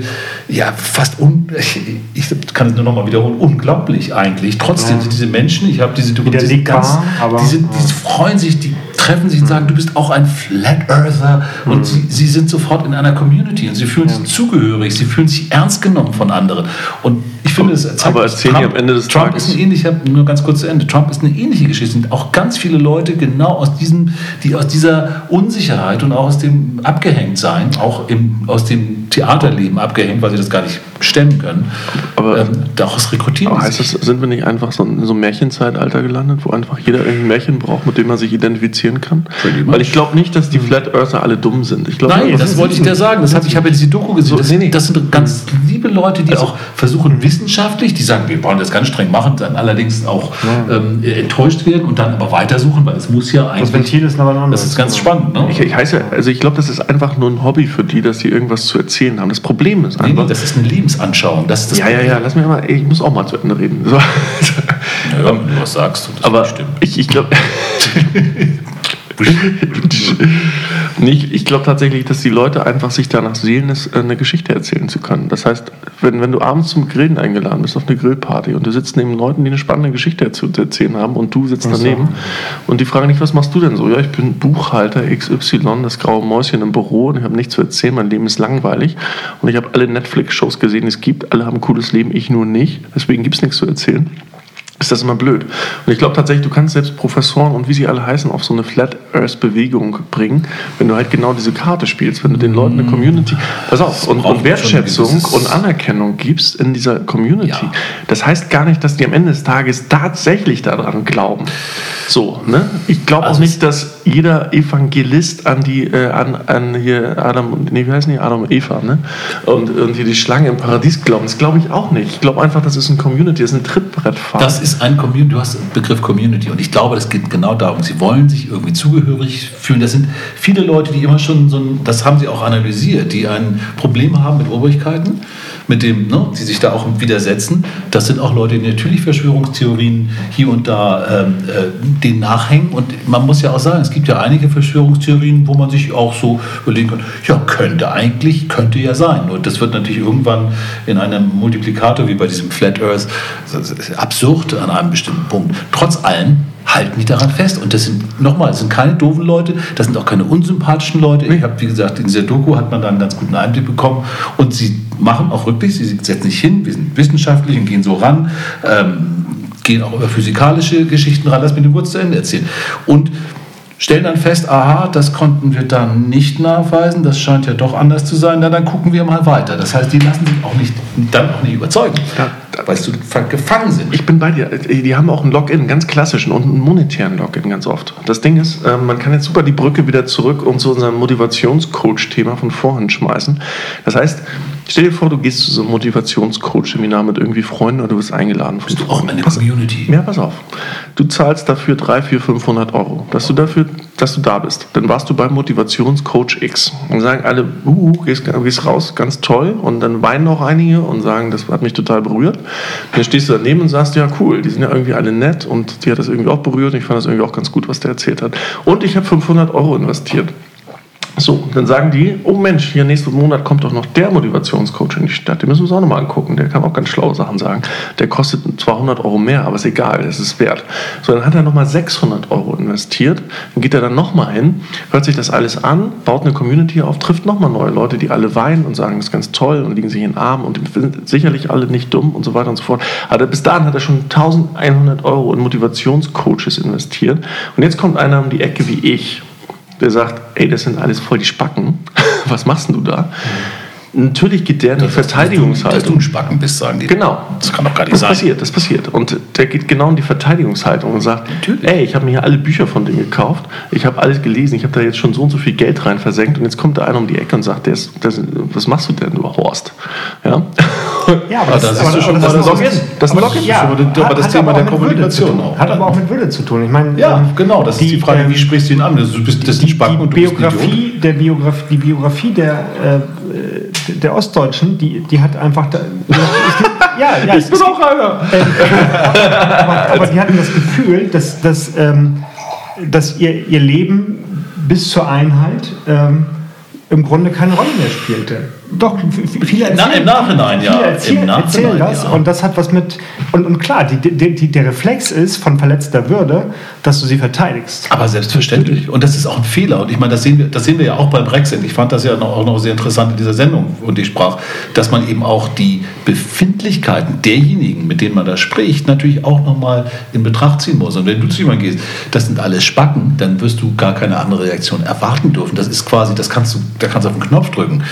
ja, fast, un, ich, ich kann es nur noch mal wiederholen, unglaublich eigentlich. Trotzdem sind diese Menschen, ich habe diese Dokumente, ganz, die, sind, die freuen sich, die treffen sich und sagen, du bist auch ein Flat Earther und mhm. sie, sie sind sofort in einer Community und sie fühlen sich zugehörig, sie fühlen sich ernst genommen von anderen. Und finde, es zeigt, aber erzählen Trump, am Ende des Trump Tages. ist ein ähnlicher, nur ganz kurz zu Ende. Trump ist eine ähnliche Geschichte. Sind auch ganz viele Leute genau aus diesem, die aus dieser Unsicherheit und auch aus dem Abgehängtsein, auch im, aus dem Theaterleben abgehängt, weil sie das gar nicht stemmen können. Aber ähm, daraus rekrutieren. Aber heißt das, sind wir nicht einfach so in so einem Märchenzeitalter gelandet, wo einfach jeder irgendein Märchen braucht, mit dem man sich identifizieren kann? Weil ich glaube nicht, dass die Flat Earther alle dumm sind. Ich glaub, Nein, das wollte ich dir sagen. Das hab, ich habe ja diese Doku gesehen. Das, das sind ganz liebe Leute, die also, auch versuchen, wissenschaftlich, die sagen, wir wollen das ganz streng machen, dann allerdings auch ja. ähm, enttäuscht werden und dann aber weitersuchen, weil es muss ja eigentlich. Das Ventil ist aber noch Das ist ganz spannend. Ne? Ich, ich, heiße, also ich glaube, das ist einfach nur ein Hobby für die, dass sie irgendwas zu erzählen haben. Das Problem ist einfach. Nee, das ist eine Lebensanschauung. Das ist das ja, Problem. ja, ja, lass mich mal, ich muss auch mal zu Ende reden. So. Ja, wenn du was sagst, das aber ich, ich glaube. Nicht, ich glaube tatsächlich, dass die Leute einfach sich danach sehnen, äh, eine Geschichte erzählen zu können. Das heißt, wenn, wenn du abends zum Grillen eingeladen bist auf eine Grillparty und du sitzt neben Leuten, die eine spannende Geschichte zu erzählen haben und du sitzt daneben und die fragen dich, was machst du denn so? Ja, ich bin Buchhalter XY, das graue Mäuschen im Büro und ich habe nichts zu erzählen, mein Leben ist langweilig und ich habe alle Netflix-Shows gesehen, die es gibt, alle haben ein cooles Leben, ich nur nicht, deswegen gibt es nichts zu erzählen ist das immer blöd. Und ich glaube tatsächlich, du kannst selbst Professoren und wie sie alle heißen auf so eine Flat Earth Bewegung bringen, wenn du halt genau diese Karte spielst, wenn du den Leuten eine mm. Community, pass auf, und, und Wertschätzung und Anerkennung gibst in dieser Community. Ja. Das heißt gar nicht, dass die am Ende des Tages tatsächlich daran glauben. So, ne? Ich glaube also auch nicht, dass jeder Evangelist an die, äh, an, an hier Adam, nee, wie heißen die? Adam und Eva, ne? Und, und hier die Schlange im Paradies glauben. Das glaube ich auch nicht. Ich glaube einfach, das ist ein Community, das ist eine Trittbrettfahrt. Das ist ein Community, du hast den Begriff Community und ich glaube, das geht genau darum. Sie wollen sich irgendwie zugehörig fühlen. Das sind viele Leute, die immer schon so ein, das haben sie auch analysiert, die ein Problem haben mit Obrigkeiten mit dem, ne, die sich da auch widersetzen. Das sind auch Leute, die natürlich Verschwörungstheorien hier und da ähm, äh, denen nachhängen. Und man muss ja auch sagen, es gibt ja einige Verschwörungstheorien, wo man sich auch so überlegen kann, ja, könnte eigentlich, könnte ja sein. Nur das wird natürlich irgendwann in einem Multiplikator wie bei diesem Flat Earth absurd an einem bestimmten Punkt. Trotz allem halten die daran fest. Und das sind, nochmal, das sind keine doofen Leute, das sind auch keine unsympathischen Leute. Ich habe, wie gesagt, in dieser Doku hat man da einen ganz guten Einblick bekommen. Und sie machen auch wirklich, sie setzen sich hin, wir sind wissenschaftlich und gehen so ran, ähm, gehen auch über physikalische Geschichten ran, lass mich nur kurz zu Ende erzählen. Und stellen dann fest, aha, das konnten wir dann nicht nachweisen, das scheint ja doch anders zu sein, na, dann gucken wir mal weiter. Das heißt, die lassen sich auch nicht, dann auch nicht überzeugen. Ja weil sie gefangen sind. Ich bin bei dir. Die haben auch einen Login, ganz klassischen und einen monetären Login ganz oft. Das Ding ist, ähm, man kann jetzt super die Brücke wieder zurück und zu unserem Motivationscoach-Thema von vorhin schmeißen. Das heißt, stell dir vor, du gehst zu so einem Motivationscoach-Seminar mit irgendwie Freunden oder du wirst eingeladen. Bist du auch in eine Community? Ja, pass auf. Du zahlst dafür 3, 4, 500 Euro, dass du dafür, dass du da bist. Dann warst du beim Motivationscoach X und sagen alle, uh, gehst, gehst raus, ganz toll. Und dann weinen auch einige und sagen, das hat mich total berührt. Dann stehst du daneben und sagst, ja cool, die sind ja irgendwie alle nett und die hat das irgendwie auch berührt. Ich fand das irgendwie auch ganz gut, was der erzählt hat. Und ich habe 500 Euro investiert. So, dann sagen die, oh Mensch, hier nächsten Monat kommt doch noch der Motivationscoach in die Stadt. Den müssen wir uns auch nochmal angucken. Der kann auch ganz schlaue Sachen sagen. Der kostet 200 Euro mehr, aber ist egal, das ist wert. So, dann hat er nochmal 600 Euro investiert. Dann geht er dann nochmal hin, hört sich das alles an, baut eine Community auf, trifft nochmal neue Leute, die alle weinen und sagen, das ist ganz toll und liegen sich in den Armen und sind sicherlich alle nicht dumm und so weiter und so fort. Aber bis dahin hat er schon 1100 Euro in Motivationscoaches investiert. Und jetzt kommt einer um die Ecke wie ich der sagt, ey, das sind alles voll die Spacken, was machst du da? Natürlich geht der in die Dass du, dass du Verteidigungshaltung. ein Spacken bist, sagen die. Genau. Das kann doch gar nicht Das sein. passiert, das passiert. Und der geht genau in die Verteidigungshaltung und sagt, Natürlich. ey, ich habe mir hier alle Bücher von dem gekauft, ich habe alles gelesen, ich habe da jetzt schon so und so viel Geld rein versenkt und jetzt kommt da einer um die Ecke und sagt, der ist, der ist, was machst du denn, du Horst? Ja, Ja, Aber da siehst du schon aber mal, das das ist ist- das ist ein aber- Login. ja, Aber das- aber das hat Thema auch der mit Würde Kommunikation zu tun. auch. Hat aber auch mit Würde zu tun. Ich meine, Ja, ähm, genau. Das ist die Frage, wie sprichst du ihn an? Du bist das ist ein die, Spacken die und du bist ein Idiot. Biografie, der Biografie, die Biografie der, äh, der Ostdeutschen, die, die hat einfach. Da, ja, ja, ich bin auch einer. aber, aber die hatten das Gefühl, dass, dass, ähm, dass ihr, ihr Leben bis zur Einheit ähm, im Grunde keine Rolle mehr spielte. Doch, viele erzählen, im Nachhinein, ja. Erzählen, Im Nachhinein, erzählen das ja. und das hat was mit. Und, und klar, die, die, die, der Reflex ist von verletzter Würde, dass du sie verteidigst. Aber selbstverständlich. Und das ist auch ein Fehler. Und ich meine, das sehen wir, das sehen wir ja auch beim Brexit. Ich fand das ja noch, auch noch sehr interessant in dieser Sendung, und ich sprach, dass man eben auch die Befindlichkeiten derjenigen, mit denen man da spricht, natürlich auch nochmal in Betracht ziehen muss. Und wenn du zu jemandem gehst, das sind alles Spacken, dann wirst du gar keine andere Reaktion erwarten dürfen. Das ist quasi, das kannst du, da kannst du auf den Knopf drücken.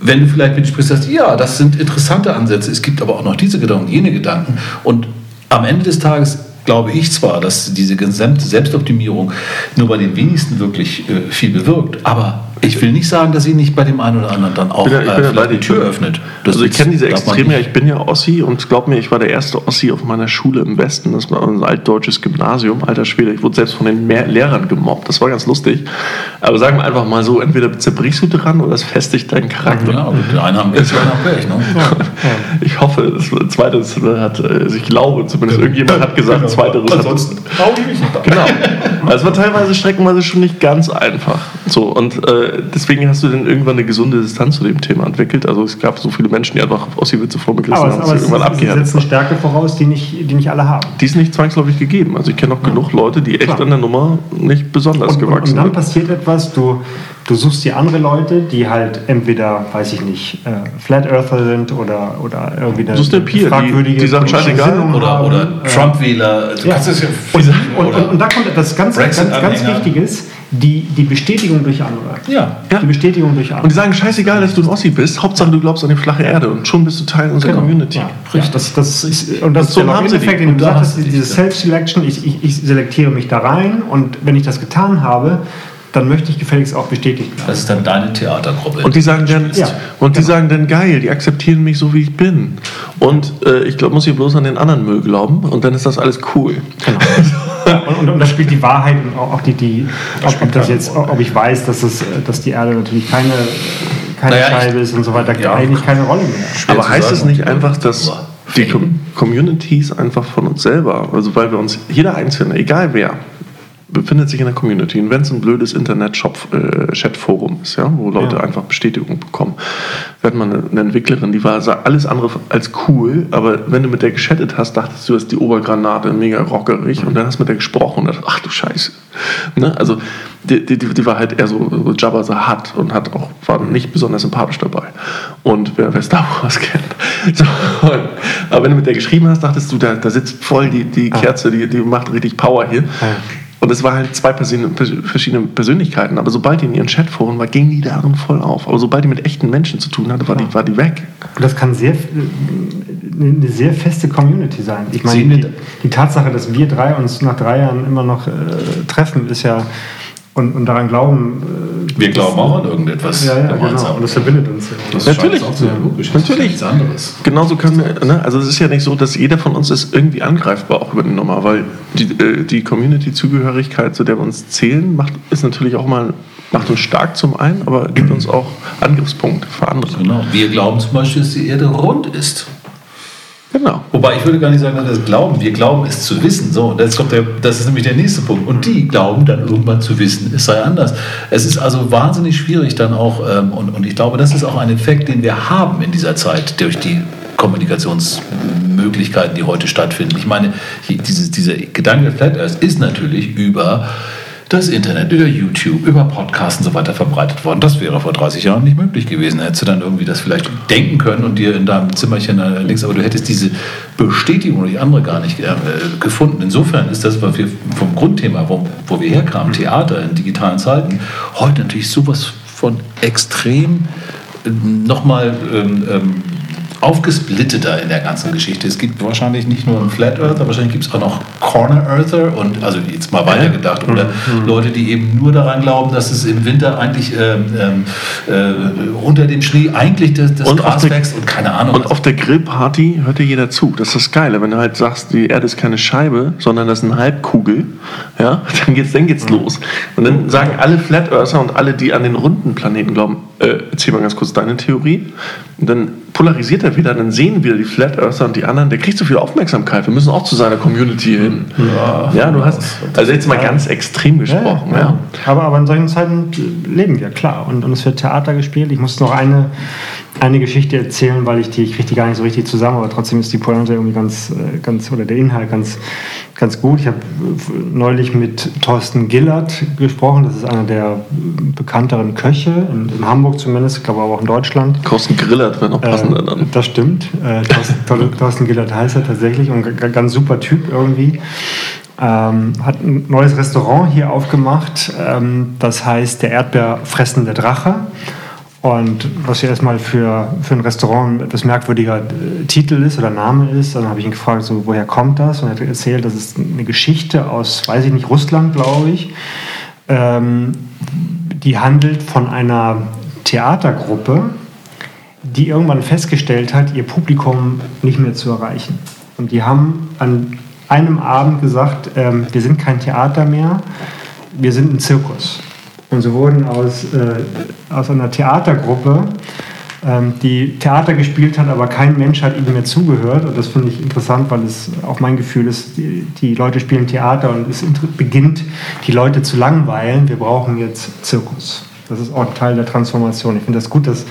Wenn du vielleicht mit sprichst, sagst, ja, das sind interessante Ansätze, es gibt aber auch noch diese Gedanken, jene Gedanken. Und am Ende des Tages glaube ich zwar, dass diese gesamte Selbstoptimierung nur bei den wenigsten wirklich äh, viel bewirkt, aber ich will nicht sagen, dass sie nicht bei dem einen oder anderen dann auch bin ich äh, bin ja vielleicht bei die. Tür öffnet. Das also ich kenne diese Extreme, ja, ich bin ja Ossi und glaub mir, ich war der erste Ossi auf meiner Schule im Westen. Das war ein altdeutsches Gymnasium, alter Schwede. Ich wurde selbst von den Mehr Lehrern gemobbt. Das war ganz lustig. Aber sagen wir einfach mal so, entweder zerbrichst du dran oder es festigt deinen Charakter. Ja, und den einen haben wir, den haben Pech. Ne? Ich hoffe, das Zweiteres hat, äh, also ich glaube zumindest, irgendjemand hat gesagt, Genau. Zweiteres hat Ansonsten hau ich mich nicht Genau. Also es war teilweise streckenweise schon nicht ganz einfach. So, und äh, deswegen hast du dann irgendwann eine gesunde Distanz zu dem Thema entwickelt. Also es gab so viele Menschen, die einfach Ossi-Witze vorgegriffen Aber, haben, aber dass es, sie irgendwann es abgehärtet setzt eine. Stärke voraus, die nicht, die nicht alle haben. Die ist nicht zwangsläufig gegeben. Also ich kenne auch genug Leute, die echt Klar. an der Nummer nicht besonders Und, und, gewachsen und dann sind. passiert etwas, du, du suchst dir andere Leute, die halt entweder, weiß ich nicht, äh, Flat Earther sind oder, oder irgendwie eine, Du suchst eine Peer, die- fragwürdige die sagt, politische scheißegal. Oder, oder Äh, Trump-Wähler. Du Ja. das ja Und, und, und, und da kommt etwas ganz, ganz, ganz. Wichtiges, die, die Bestätigung durch andere. Ja. Ja. Die Bestätigung durch Und andere. die sagen, scheißegal, dass du ein Ossi bist, Hauptsache du glaubst an die flache Erde und schon bist du Teil unserer Community. Genau. Ja, ja, das, das ist, und das Und ist so der die. den du Und gesagt hast diese Self-Selection, ich, ich, ich selektiere mich da rein und wenn ich das getan habe, dann möchte ich gefälligst auch bestätigt werden. Das ist dann deine Theatergruppe. Und die sagen dann, Ja, und die genau. sagen dann geil, die akzeptieren mich so wie ich bin. Und äh, ich glaub, muss hier bloß an den anderen Müll glauben und dann ist das alles cool. Genau. Ja, und, und, und da spielt die Wahrheit und auch, die, die ob, ob das jetzt, ob ich weiß, dass, es, dass die Erde natürlich keine, keine Naja, ich- Scheibe ist und so weiter, Ja. eigentlich keine Rolle mehr. Aber heißt es nicht einfach, dass die. Com Communities einfach von uns selber, also weil wir uns, jeder Einzelne, egal wer, befindet sich in der Community. Und wenn es ein blödes Internet-Chat-Forum ist, ja, wo Leute Ja. einfach Bestätigung bekommen. Wir hatten mal eine, eine Entwicklerin, die war alles andere als cool, aber wenn du mit der geschattet hast, dachtest du, das ist die Obergranate, mega rockerig, und dann hast du mit der gesprochen und dachtest, ach du Scheiße. Ne? Also die, die, die war halt eher so, so Jabba the Hutt und hat auch, war nicht besonders sympathisch dabei. Und wer, wer Star Wars kennt. So, und, aber wenn du mit der geschrieben hast, dachtest du, da, da sitzt voll die, die Kerze, die, die macht richtig Power hier. Und es waren halt zwei verschiedene Persönlichkeiten. Aber sobald die in ihren Chatforen war, ging die darin voll auf. Aber sobald die mit echten Menschen zu tun hatte, war die, war die weg. Und das kann sehr, eine sehr feste Community sein. Ich meine, die, die Tatsache, dass wir drei uns nach drei Jahren immer noch äh, treffen, ist ja und, und daran glauben. Äh, Wir glauben auch an irgendetwas. Ja, ja, genau. gemeinsam. Und das verbindet uns ja. Das Natürlich. auch sehr logisch. Natürlich. Das ist nichts anderes. Genauso können wir, ne? also es ist ja nicht so, dass jeder von uns ist irgendwie angreifbar auch über die Nummer, weil die, äh, die Community-Zugehörigkeit, zu der wir uns zählen, macht, ist natürlich auch mal, macht uns stark zum einen, aber gibt uns auch Angriffspunkte für andere. Genau. Wir glauben zum Beispiel, dass die Erde rund ist. Genau. Wobei ich würde gar nicht sagen, dass wir das glauben. Wir glauben es zu wissen. So, jetzt kommt der, das ist nämlich der nächste Punkt. Und die glauben dann irgendwann zu wissen, es sei anders. Es ist also wahnsinnig schwierig dann auch, ähm, und, und ich glaube, das ist auch ein Effekt, den wir haben in dieser Zeit durch die Kommunikationsmöglichkeiten, die heute stattfinden. Ich meine, hier, dieses, dieser Gedanke Flat Earth ist natürlich über das Internet, über YouTube, über Podcasts und so weiter verbreitet worden. Das wäre vor 30 Jahren nicht möglich gewesen. Hättest du dann irgendwie das vielleicht denken können und dir in deinem Zimmerchen äh, links, aber du hättest diese Bestätigung durch andere gar nicht äh, gefunden. Insofern ist das, was wir vom Grundthema, wo, wo wir herkamen, Theater in digitalen Zeiten, heute natürlich sowas von extrem nochmal ähm, ähm, aufgesplitteter in der ganzen Geschichte. Es gibt wahrscheinlich nicht nur einen Flat Earther, wahrscheinlich gibt es auch noch Corner Earther und also jetzt mal weitergedacht oder mhm. Leute, die eben nur daran glauben, dass es im Winter eigentlich ähm, ähm äh, unter dem Schnee eigentlich das, das Gras der, wächst und keine Ahnung. Und auf der Grillparty hört dir jeder zu. Das ist das Geile, wenn du halt sagst, die Erde ist keine Scheibe, sondern das ist eine Halbkugel, ja, dann geht's, dann geht's mhm. los. Und dann sagen alle Flat Earther und alle, die an den runden Planeten glauben, äh, erzähl mal ganz kurz deine Theorie. Und dann polarisiert er wieder, dann sehen wir die Flat Earther und die anderen, der kriegt so viel Aufmerksamkeit. Wir müssen auch zu seiner Community hin. Ja, ja du hast, also jetzt mal ganz extrem gesprochen. Ja, ja. Aber, aber in solchen Zeiten leben wir, klar. Und, und es wird Theater gespielt. Ich muss noch eine eine Geschichte erzählen, weil ich die, ich die gar nicht so richtig zusammen, aber trotzdem ist die Pointe irgendwie ganz, äh, ganz oder der Inhalt ganz, ganz gut. Ich habe neulich mit Thorsten Gillert gesprochen, das ist einer der bekannteren Köche, in, in Hamburg zumindest, ich glaube aber auch in Deutschland. Thorsten Grillert wäre noch passender äh, dann. Das stimmt, äh, Thorsten, Thorsten Gillert heißt er tatsächlich und ganz super Typ irgendwie. Ähm, hat ein neues Restaurant hier aufgemacht, ähm, das heißt der Erdbeerfressende Drache. Und was ja erstmal für, für ein Restaurant ein etwas merkwürdiger äh, Titel ist oder Name ist, dann habe ich ihn gefragt, so, woher kommt das? Und er hat erzählt, das ist eine Geschichte aus, weiß ich nicht, Russland, glaube ich. Ähm, die handelt von einer Theatergruppe, die irgendwann festgestellt hat, ihr Publikum nicht mehr zu erreichen. Und die haben an einem Abend gesagt, ähm, wir sind kein Theater mehr, wir sind ein Zirkus. Und so wurden aus, äh, aus einer Theatergruppe, ähm, die Theater gespielt hat, aber kein Mensch hat ihnen mehr zugehört. Und das finde ich interessant, weil es auch mein Gefühl ist, die, die Leute spielen Theater und es beginnt, die Leute zu langweilen. Wir brauchen jetzt Zirkus. Das ist auch Teil der Transformation. Ich finde das gut, dass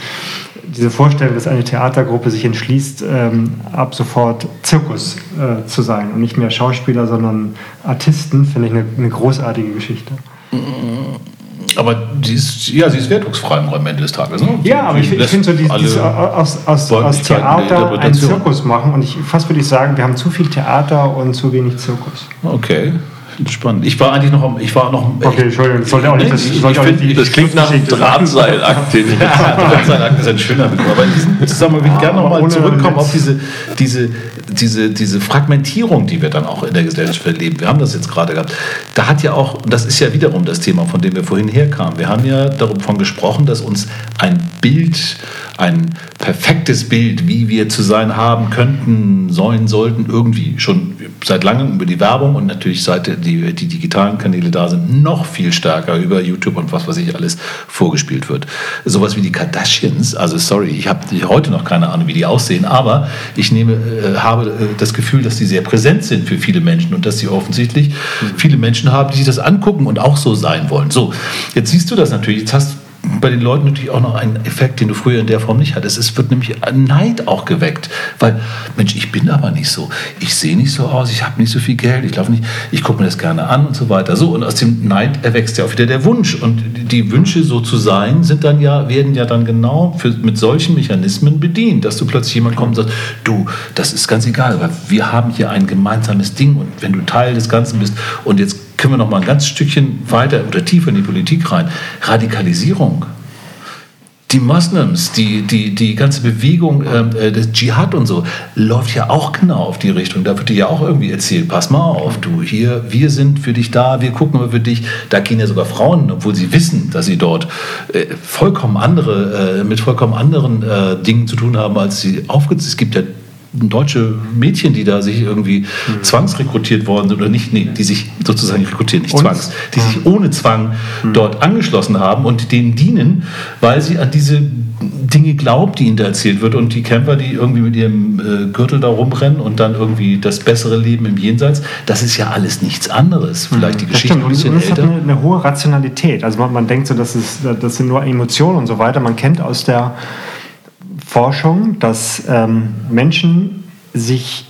diese Vorstellung, dass eine Theatergruppe sich entschließt, ähm, ab sofort Zirkus äh, zu sein und nicht mehr Schauspieler, sondern Artisten, finde ich eine, eine großartige Geschichte. Aber sie ist, ja, sie ist wertungsfrei am Ende des Tages. Ne? Ja, aber ich, ich finde so, dieses, dieses aus, aus, aus Theater ein Zirkus machen. Und ich, fast würde ich sagen, wir haben zu viel Theater und zu wenig Zirkus. Okay. Spannend. Ich war eigentlich noch, ich war noch. Okay, Entschuldigung, das sollte auch nicht. Das, ich, ich find, das klingt nach einem Drahtseilakt. Drahtseilakt ist ein schöner Begriff. Aber in diesem Zusammenhang würde ich gerne nochmal zurückkommen auf diese, diese, diese, diese Fragmentierung, die wir dann auch in der Gesellschaft erleben. Wir haben das jetzt gerade gehabt. Da hat ja auch, das ist ja wiederum das Thema, von dem wir vorhin herkamen. Wir haben ja davon gesprochen, dass uns ein Bild, ein perfektes Bild, wie wir zu sein haben könnten, sollen, sollten, irgendwie schon seit langem über die Werbung und natürlich seit die, die digitalen Kanäle da sind, noch viel stärker über YouTube und was weiß ich alles vorgespielt wird. Sowas wie die Kardashians, also sorry, ich habe heute noch keine Ahnung, wie die aussehen, aber ich nehme, äh, habe äh, das Gefühl, dass die sehr präsent sind für viele Menschen und dass sie offensichtlich viele Menschen haben, die sich das angucken und auch so sein wollen. So, jetzt siehst du das natürlich, jetzt hast bei den Leuten natürlich auch noch einen Effekt, den du früher in der Form nicht hattest. Es wird nämlich Neid auch geweckt, weil Mensch, ich bin aber nicht so. Ich sehe nicht so aus, ich habe nicht so viel Geld, ich laufe nicht, ich gucke mir das gerne an und so weiter. So und aus dem Neid erwächst ja auch wieder der Wunsch und die Wünsche so zu sein sind dann ja werden ja dann genau für, mit solchen Mechanismen bedient, dass du plötzlich jemand kommt und sagt, du, das ist ganz egal, aber wir haben hier ein gemeinsames Ding und wenn du Teil des Ganzen bist und jetzt können wir noch mal ein ganz Stückchen weiter oder tiefer in die Politik rein. Radikalisierung. Die Moslems, die, die, die ganze Bewegung ähm, äh, des Dschihad und so, läuft ja auch genau auf die Richtung. Da wird dir ja auch irgendwie erzählt, pass mal auf, du hier, wir sind für dich da, wir gucken für dich. Da gehen ja sogar Frauen, obwohl sie wissen, dass sie dort äh, vollkommen andere, äh, mit vollkommen anderen äh, Dingen zu tun haben, als sie aufgezogen Es gibt ja deutsche Mädchen, die da sich irgendwie mhm. zwangsrekrutiert worden sind oder nicht, nee, die sich sozusagen rekrutieren, nicht und? zwangs, die sich ohne Zwang mhm. dort angeschlossen haben und denen dienen, weil sie an diese Dinge glaubt, die ihnen da erzählt wird und die Camper, die irgendwie mit ihrem äh, Gürtel da rumrennen und dann irgendwie das bessere Leben im Jenseits, das ist ja alles nichts anderes. Vielleicht die mhm. Geschichte ein bisschen und es älter. hat eine, eine, hohe Rationalität. Also man, man denkt so, das, ist, das sind nur Emotionen und so weiter. Man kennt aus der Forschung, dass ähm, Menschen sich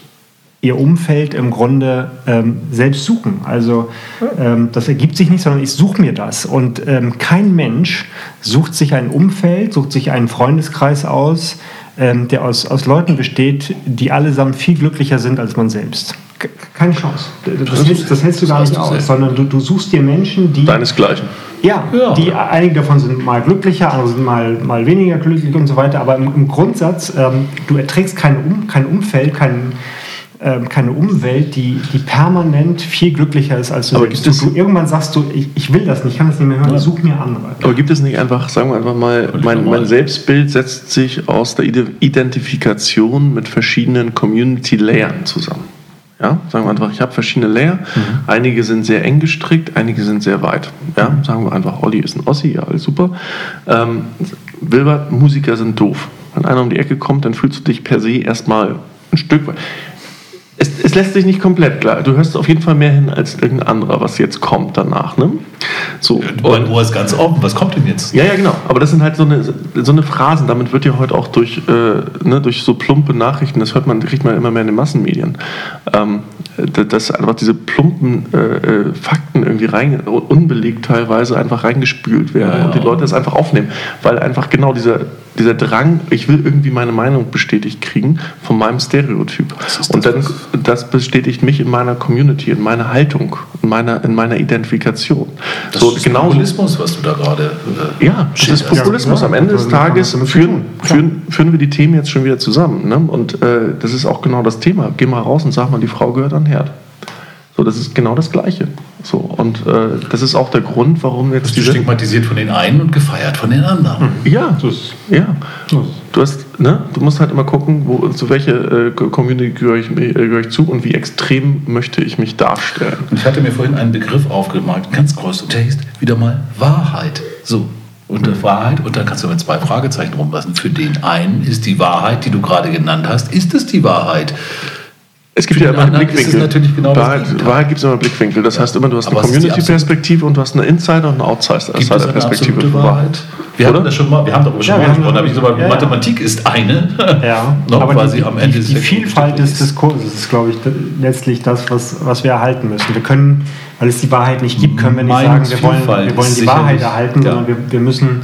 ihr Umfeld im Grunde ähm, selbst suchen. Also ähm, das ergibt sich nicht, sondern ich suche mir das. Und ähm, kein Mensch sucht sich ein Umfeld, sucht sich einen Freundeskreis aus, ähm, der aus, aus Leuten besteht, die allesamt viel glücklicher sind als man selbst. Keine Chance. Das, hältst, das hältst du gar nicht aus, sondern du, du suchst dir Menschen, die. Deinesgleichen. Ja, ja, die einige davon sind mal glücklicher, andere sind mal, mal weniger glücklich und so weiter. Aber im, im Grundsatz, ähm, du erträgst kein, um, kein Umfeld, kein, ähm, keine Umwelt, die, die permanent viel glücklicher ist als du. Aber gibt du, du irgendwann sagst du, ich, ich will das nicht, ich kann das nicht mehr hören, ja. such mir andere. Aber gibt es nicht einfach, sagen wir einfach mal, mein, mein Selbstbild setzt sich aus der Identifikation mit verschiedenen Community-Layern zusammen. Ja, sagen wir einfach, ich habe verschiedene Layer. Mhm. Einige sind sehr eng gestrickt, einige sind sehr weit. Ja, sagen wir einfach, Olli ist ein Ossi, ja, alles super. Ähm, Wilbert, Musiker sind doof. Wenn einer um die Ecke kommt, dann fühlst du dich per se erstmal ein Stück weit es, es, lässt sich nicht komplett klar. Du hörst auf jeden Fall mehr hin als irgendein anderer, was jetzt kommt danach. Ne? So, mein Ohr ist ganz offen. Was kommt denn jetzt? Ja, ja, genau. Aber das sind halt so eine, so eine Phrasen. Damit wird ja heute auch durch, äh, ne, durch so plumpe Nachrichten, das hört man, kriegt man immer mehr in den Massenmedien, ähm, dass einfach diese plumpen äh, äh, Fakten irgendwie rein, unbelegt teilweise einfach reingespült werden ja, ja. und die Leute das einfach aufnehmen. Weil einfach genau dieser, dieser Drang, ich will irgendwie meine Meinung bestätigt kriegen von meinem Stereotyp. Und dann das bestätigt mich in meiner Community, in meiner Haltung, in meiner, in meiner Identifikation. Das so, ist genau, Populismus, was du da gerade. Äh, ja, das ist Populismus. Ja, Am Ende des Tages führen, führen, führen wir die Themen jetzt schon wieder zusammen. Ne? Und äh, das ist auch genau das Thema. Geh mal raus und sag mal, die Frau gehört an den Herd. So, das ist genau das Gleiche. So, und äh, das ist auch der Grund, warum jetzt. Bist du stigmatisiert von den einen und gefeiert von den anderen. Ja, das, ja. Du, hast, ne, du musst halt immer gucken, wo, zu welcher äh, Community gehöre ich, äh, gehöre ich zu und wie extrem möchte ich mich darstellen. Und ich hatte mir vorhin einen Begriff aufgemalt, ganz groß, und der ist wieder mal Wahrheit. So, unter mhm. Wahrheit und dann kannst du mit zwei Fragezeichen rumlassen. Für den einen ist die Wahrheit, die du gerade genannt hast, ist es die Wahrheit. Es gibt ja immer einen Blickwinkel. natürlich genau Wahrheit, Wahrheit gibt es immer Blickwinkel. Das ja. heißt immer, du hast eine Community-Perspektive und du hast eine Insider- und eine Outsider-Perspektive. Wahrheit? Wir haben das schon mal, wir haben darüber schon ja, mal gesprochen, aber ich sage, ja, Mathematik ist eine. Ja, noch aber quasi die, am Ende die, die Vielfalt des Diskurses ist, glaube ich, letztlich das, was, was wir erhalten müssen. Wir können, weil es die Wahrheit nicht gibt, können wir nicht sagen, wir wollen, wir wollen die Wahrheit erhalten, sondern wir, wir müssen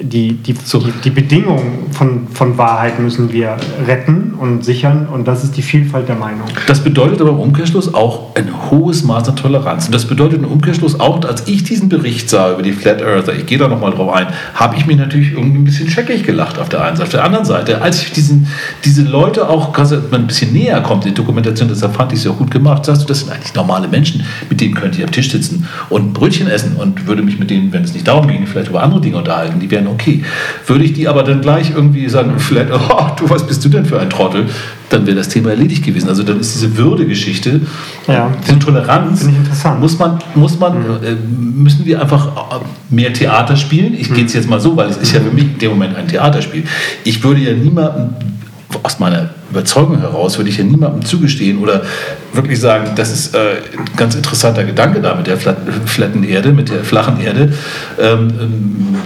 die, die, so. die, die, Bedingungen von, von Wahrheit müssen wir retten und sichern und das ist die Vielfalt der Meinung. Das bedeutet aber im Umkehrschluss auch ein hohes Maß an Toleranz. Und das bedeutet im Umkehrschluss auch, als ich diesen Bericht sah über die Flat Earther, ich gehe da nochmal drauf ein, habe ich mir natürlich irgendwie ein bisschen scheckig gelacht auf der einen Seite. Auf der anderen Seite, als ich diesen, diese Leute auch ein bisschen näher kommt, die Dokumentation, deshalb fand ich es ja gut gemacht, sagst du, das sind eigentlich normale Menschen, mit denen könnte ich am Tisch sitzen und Brötchen essen und würde mich mit denen, wenn es nicht darum ging, vielleicht über andere Dinge unterhalten. Die wären okay. Würde ich die aber dann gleich irgendwie sagen, vielleicht, oh, du, was bist du denn für ein Trottel? Dann wäre das Thema erledigt gewesen. Also dann ist diese Würdegeschichte, ja. diese Toleranz, muss man, muss man, mhm. äh, müssen wir einfach äh, mehr Theater spielen. Ich mhm. gehe es jetzt mal so, weil es ist ja für mich in dem Moment ein Theaterspiel. Ich würde ja niemanden aus meiner Überzeugung heraus würde ich ja niemandem zugestehen oder wirklich sagen, das ist äh, ein ganz interessanter Gedanke da mit der flatten Erde, mit der flachen Erde. Ähm, ähm,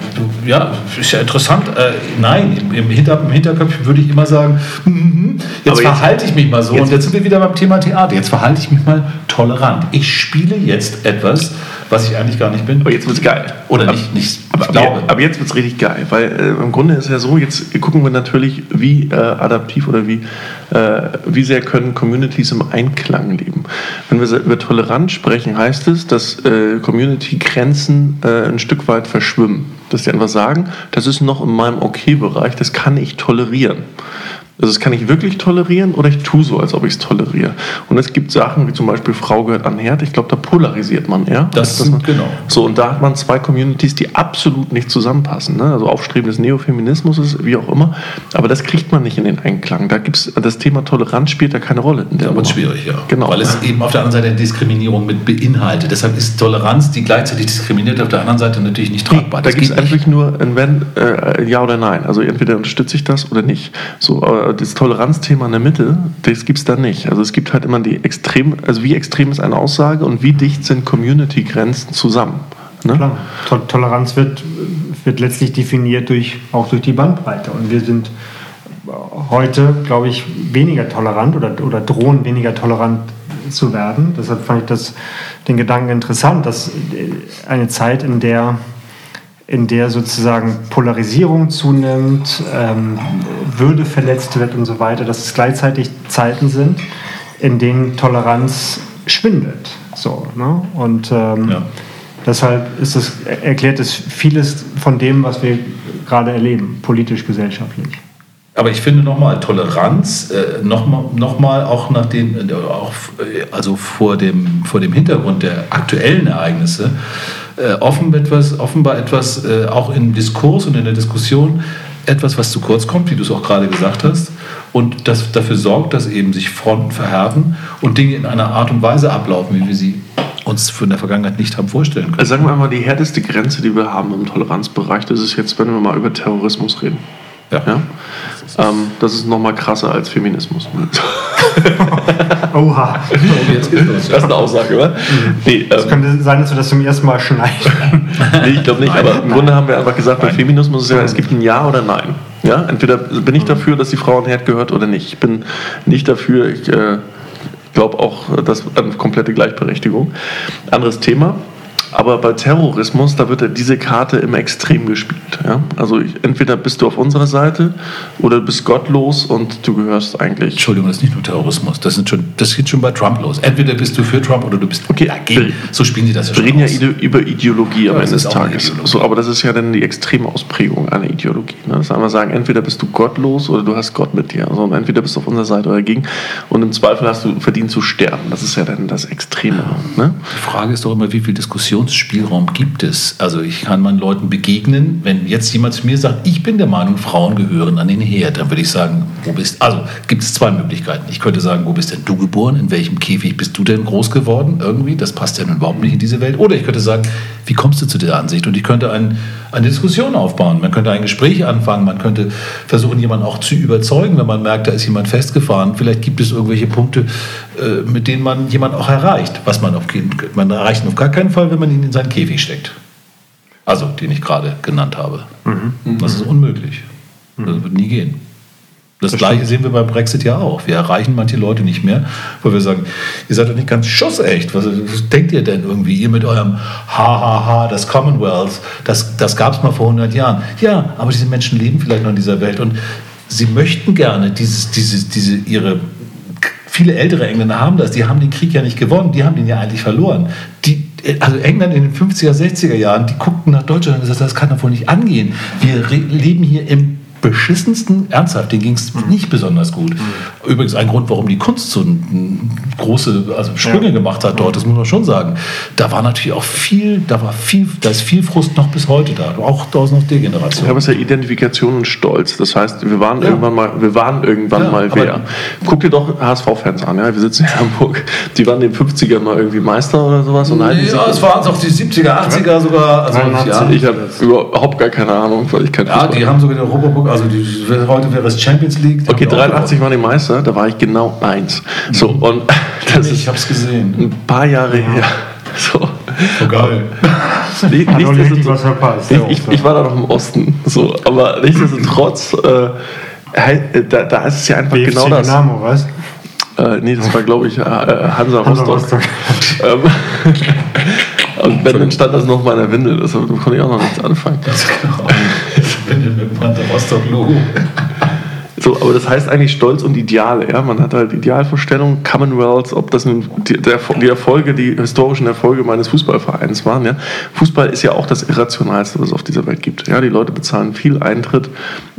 ja, ist ja interessant. Äh, nein, im, im, Hinter, im Hinterkopf würde ich immer sagen, mm, jetzt Aber verhalte ich mich mal so. Jetzt, und jetzt sind wir wieder beim Thema Theater. Jetzt verhalte ich mich mal tolerant. Ich spiele jetzt etwas, was ich eigentlich gar nicht bin. Aber jetzt wird es geil. Oder ab, nicht, nicht aber, aber, aber, jetzt wird es richtig geil, weil äh, im Grunde ist ja so, jetzt gucken wir natürlich, wie äh, adaptiv oder wie, äh, wie sehr können Communities im Einklang leben. Wenn wir über Toleranz sprechen, heißt es, dass äh, Community-Grenzen äh, ein Stück weit verschwimmen. Dass die einfach sagen, das ist noch in meinem Okay-Bereich, das kann ich tolerieren. Also das kann ich wirklich tolerieren oder ich tue so, als ob ich es toleriere. Und es gibt Sachen wie zum Beispiel Frau gehört an Herd. Ich glaube, da polarisiert man eher. Das, man, genau. So und da hat man zwei Communities, die absolut nicht zusammenpassen. Ne? Also aufstrebendes Neofeminismus ist wie auch immer. Aber das kriegt man nicht in den Einklang. Da gibt's das Thema Toleranz spielt da keine Rolle. In der da wird schwierig, ja. Genau. Weil es eben auf der anderen Seite eine Diskriminierung mit beinhaltet. Deshalb ist Toleranz, die gleichzeitig diskriminiert, auf der anderen Seite natürlich nicht tragbar. Nee, da gibt es eigentlich nur ein Wenn, äh, Ja oder Nein. Also entweder unterstütze ich das oder nicht. So, das Toleranzthema in der Mitte, das gibt es da nicht. Also es gibt halt immer die extrem, also wie extrem ist eine Aussage und wie dicht sind Community-Grenzen zusammen. Ne? Klar. Toleranz wird, wird letztlich definiert durch, auch durch die Bandbreite. Und wir sind heute, glaube ich, weniger tolerant oder, oder drohen weniger tolerant zu werden. Deshalb fand ich das, den Gedanken interessant, dass eine Zeit, in der in der sozusagen Polarisierung zunimmt, ähm, Würde verletzt wird und so weiter, dass es gleichzeitig Zeiten sind, in denen Toleranz schwindet. So, ne? Und ähm, ja. deshalb ist es, erklärt es vieles von dem, was wir gerade erleben, politisch, gesellschaftlich. Aber ich finde nochmal Toleranz, äh, nochmal noch mal auch nach dem, äh, auch, äh, also vor dem, vor dem Hintergrund der aktuellen Ereignisse, äh, offen etwas, offenbar etwas, äh, auch im Diskurs und in der Diskussion, etwas, was zu kurz kommt, wie du es auch gerade gesagt hast, und das dafür sorgt, dass eben sich Fronten verhärten und Dinge in einer Art und Weise ablaufen, wie wir sie uns von der Vergangenheit nicht haben vorstellen können. Also sagen wir mal, die härteste Grenze, die wir haben im Toleranzbereich, das ist jetzt, wenn wir mal über Terrorismus reden. Ja. ja? Ähm, das ist noch mal krasser als Feminismus. Oha. Das ist eine Aussage, oder? Nee, es ähm, könnte sein, dass wir das zum ersten Mal schneiden. nee, ich glaube nicht. Nein, aber im nein. Grunde haben wir einfach gesagt, bei Feminismus ist ja, es gibt ein Ja oder Nein. Ja? Entweder bin ich dafür, dass die Frau ein Herd gehört oder nicht. Ich bin nicht dafür, ich äh, glaube auch, dass eine komplette Gleichberechtigung. Anderes Thema. Aber bei Terrorismus, da wird ja diese Karte im Extrem gespielt. Ja? Also ich, entweder bist du auf unserer Seite oder du bist gottlos und du gehörst eigentlich. Entschuldigung, das ist nicht nur Terrorismus. Das, sind schon, das geht schon bei Trump los. Entweder bist du für Trump oder du bist okay, dagegen. So spielen sie das ja schon. Wir reden aus. ja über Ideologie am ja, Ende des Tages. So, aber das ist ja dann die extreme Ausprägung einer Ideologie. Ne? Das einmal sagen, entweder bist du gottlos oder du hast Gott mit dir. Also entweder bist du auf unserer Seite oder dagegen. Und im Zweifel hast du verdient zu sterben. Das ist ja dann das Extreme. Ne? Die Frage ist doch immer, wie viel Diskussion Diskussionsspielraum gibt es? Also ich kann meinen Leuten begegnen, wenn jetzt jemand zu mir sagt, ich bin der Meinung, Frauen gehören an den Herd, dann würde ich sagen, wo bist Also gibt es zwei Möglichkeiten. Ich könnte sagen, wo bist denn du geboren? In welchem Käfig bist du denn groß geworden? Irgendwie, das passt ja nun überhaupt nicht in diese Welt. Oder ich könnte sagen, wie kommst du zu der Ansicht? Und ich könnte ein, eine Diskussion aufbauen. Man könnte ein Gespräch anfangen. Man könnte versuchen, jemanden auch zu überzeugen, wenn man merkt, da ist jemand festgefahren. Vielleicht gibt es irgendwelche Punkte, äh, mit denen man jemanden auch erreicht. Was man auf man erreicht auf gar keinen Fall, wenn man ihn in seinen Käfig steckt. Also, den ich gerade genannt habe. Mhm. Das ist unmöglich. Das wird nie gehen. Das, das Gleiche sehen wir beim Brexit ja auch. Wir erreichen manche Leute nicht mehr, weil wir sagen, ihr seid doch nicht ganz schussecht. Was, was denkt ihr denn irgendwie? Ihr mit eurem Hahaha, das Commonwealth, das, das gab es mal vor 100 Jahren. Ja, aber diese Menschen leben vielleicht noch in dieser Welt und sie möchten gerne dieses, dieses, diese, ihre viele ältere Engländer haben das, die haben den Krieg ja nicht gewonnen, die haben den ja eigentlich verloren. Die, also England in den 50er, 60er Jahren, die guckten nach Deutschland und gesagt, das kann doch wohl nicht angehen. Wir leben hier im beschissensten, ernsthaft, denen ging es mhm. nicht besonders gut. Mhm. Übrigens ein Grund, warum die Kunst so große also Sprünge ja. gemacht hat dort, das muss man schon sagen. Da war natürlich auch viel, da war viel, da ist viel Frust noch bis heute da, auch aus noch der Generation. Ja, aber es ist ja Identifikation und Stolz. Das heißt, wir waren ja. irgendwann mal, wir waren irgendwann ja, mal wer. Guck dir doch HSV-Fans an, ja, wir sitzen in Hamburg, die waren in den 50ern mal irgendwie Meister oder sowas. Und nee, ja, es waren auch die 70er, 80er sogar. Also, ich habe überhaupt gar keine Ahnung, weil ich kein Ja, die haben sogar den Europapokal also die, heute wäre es Champions League. Okay, 83 waren die Meister, da war ich genau eins. So, mhm. und das ich habe es gesehen. Ein paar Jahre ja. her. So. Oh, geil. nicht, nicht, ich, ich, ich, war da noch im Osten, so, aber nichtsdestotrotz, äh, äh, da, da ist es ja einfach BFC genau das. Dynamo, was? Äh, nee, das war, glaube ich, äh, Hansa Rostock. Rostock. Ähm, und dann stand das noch in meiner Windel, deshalb konnte ich auch noch nichts anfangen. Windel mit Panther Rostock-Logo. So, aber das heißt eigentlich Stolz und Ideale. Ja? Man hat halt Idealvorstellungen, Commonwealth, ob das nun die, die Erfolge, die historischen Erfolge meines Fußballvereins waren. Ja? Fußball ist ja auch das Irrationalste, was es auf dieser Welt gibt. Ja? Die Leute bezahlen viel Eintritt,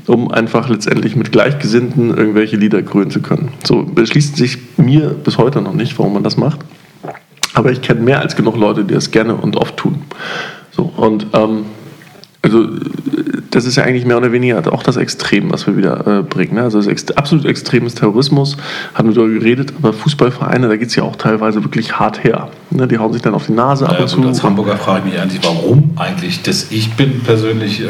um einfach letztendlich mit Gleichgesinnten irgendwelche Lieder grünen zu können. So beschließt sich mir bis heute noch nicht, warum man das macht. Aber ich kenne mehr als genug Leute, die das gerne und oft tun. So, und ähm, also das ist ja eigentlich mehr oder weniger auch das Extrem, was wir wieder äh, bringen. Ne? Also das ext absolut extremes Terrorismus, haben wir darüber geredet, aber Fußballvereine, da geht es ja auch teilweise wirklich hart her. Ne? Die hauen sich dann auf die Nase ab und gut, zu. Als Hamburger frage ich mich eigentlich, warum eigentlich das. Ich bin persönlich, äh,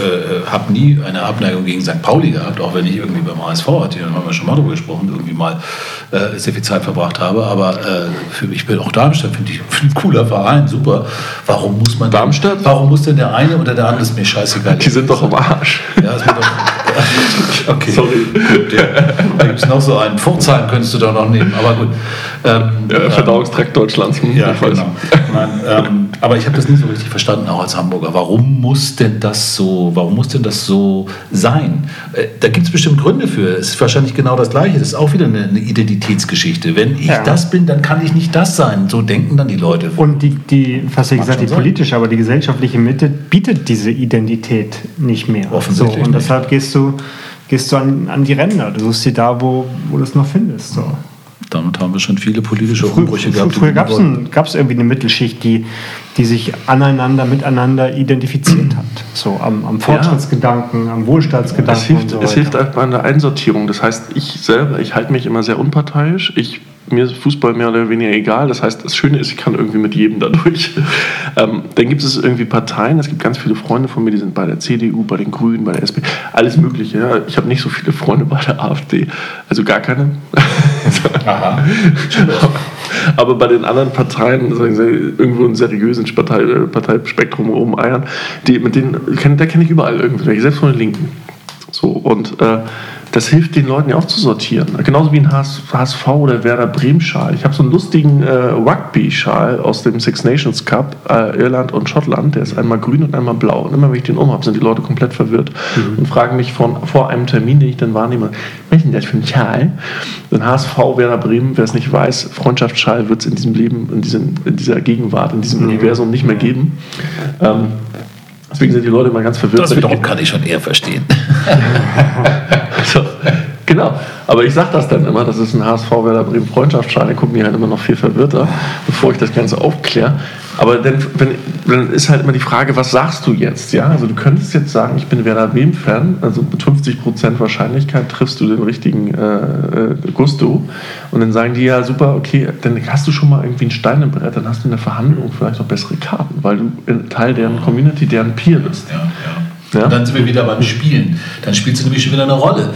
habe nie eine Abneigung gegen St. Pauli gehabt, auch wenn ich irgendwie beim HSV hatte, da haben wir schon mal drüber gesprochen, irgendwie mal äh, sehr viel Zeit verbracht habe. Aber äh, für mich bin auch Darmstadt, finde ich ein cooler Verein, super. Warum muss man Darmstadt? Warum muss denn der eine oder der andere, ist mir scheißegal. Die sind doch am Arsch. Ja, es wird doch, okay. Sorry. Gut, ja. Da gibt es noch so einen. Pforzheim könntest du da noch nehmen, aber gut. Ähm, ja, Verdauungstrakt Deutschlands. Hm, ja, genau. Nein, ähm, aber ich habe das nie so richtig verstanden, auch als Hamburger. Warum muss denn das so, warum muss denn das so sein? Äh, da gibt es bestimmt Gründe für. Es ist wahrscheinlich genau das Gleiche. Das ist auch wieder eine, eine Identitätsgeschichte. Wenn ich ja. das bin, dann kann ich nicht das sein. So denken dann die Leute. Und die, die fast gesagt, die politische, aber die gesellschaftliche Mitte bietet diese Identität nicht mehr. Offensichtlich. So, und deshalb gehst du, gehst du an, an die Ränder. Du suchst sie da, wo, wo du es noch findest. So. Damit haben wir schon viele politische Umbrüche Frü gehabt. Früher gab es irgendwie eine Mittelschicht, die, die sich aneinander, miteinander identifiziert hat. So am, am Fortschrittsgedanken, am Wohlstandsgedanken. Es hilft, so es hilft einfach bei der Einsortierung. Das heißt, ich selber, ich halte mich immer sehr unparteiisch. Ich mir ist Fußball mehr oder weniger egal. Das heißt, das Schöne ist, ich kann irgendwie mit jedem dadurch. Ähm, dann gibt es irgendwie Parteien. Es gibt ganz viele Freunde von mir, die sind bei der CDU, bei den Grünen, bei der SP, alles Mögliche. Ja. Ich habe nicht so viele Freunde bei der AfD, also gar keine. Aha. Aber bei den anderen Parteien, sagen Sie, irgendwo ein seriösen Partei, Parteispektrum rumeiern, die, mit denen, da kenne ich überall irgendwelche, selbst von den Linken. So, und äh, das hilft den Leuten ja auch zu sortieren. Genauso wie ein HSV oder Werder Bremen-Schal. Ich habe so einen lustigen äh, Rugby-Schal aus dem Six Nations Cup, äh, Irland und Schottland. Der ist einmal grün und einmal blau. Und immer wenn ich den umhabe, sind die Leute komplett verwirrt mhm. und fragen mich von, vor einem Termin, den ich dann wahrnehme, denn das für ein Schal? Ein HSV, Werder Bremen, wer es nicht weiß, Freundschaftsschal wird es in diesem Leben, in, diesem, in dieser Gegenwart, in diesem mhm. Universum nicht mehr geben. Ähm, Deswegen sind die Leute immer ganz verwirrt. Das wiederum kann ich schon eher verstehen. so, genau. Aber ich sage das dann immer, das ist ein HSV Werder Bremen Freundschaftsschein, gucken die halt immer noch viel verwirrter, bevor ich das Ganze aufkläre. Aber dann, wenn, dann ist halt immer die Frage, was sagst du jetzt? Ja, also du könntest jetzt sagen, ich bin Werder Bremen-Fan, also mit 50% Wahrscheinlichkeit triffst du den richtigen äh, äh, Gusto. Und dann sagen die ja, super, okay, dann hast du schon mal irgendwie einen Stein im Brett, dann hast du in der Verhandlung vielleicht noch bessere Karten, weil du Teil deren Community, deren Peer bist. Ja, ja. Ja? Und dann sind wir wieder beim Spielen. Dann spielst du nämlich schon wieder eine Rolle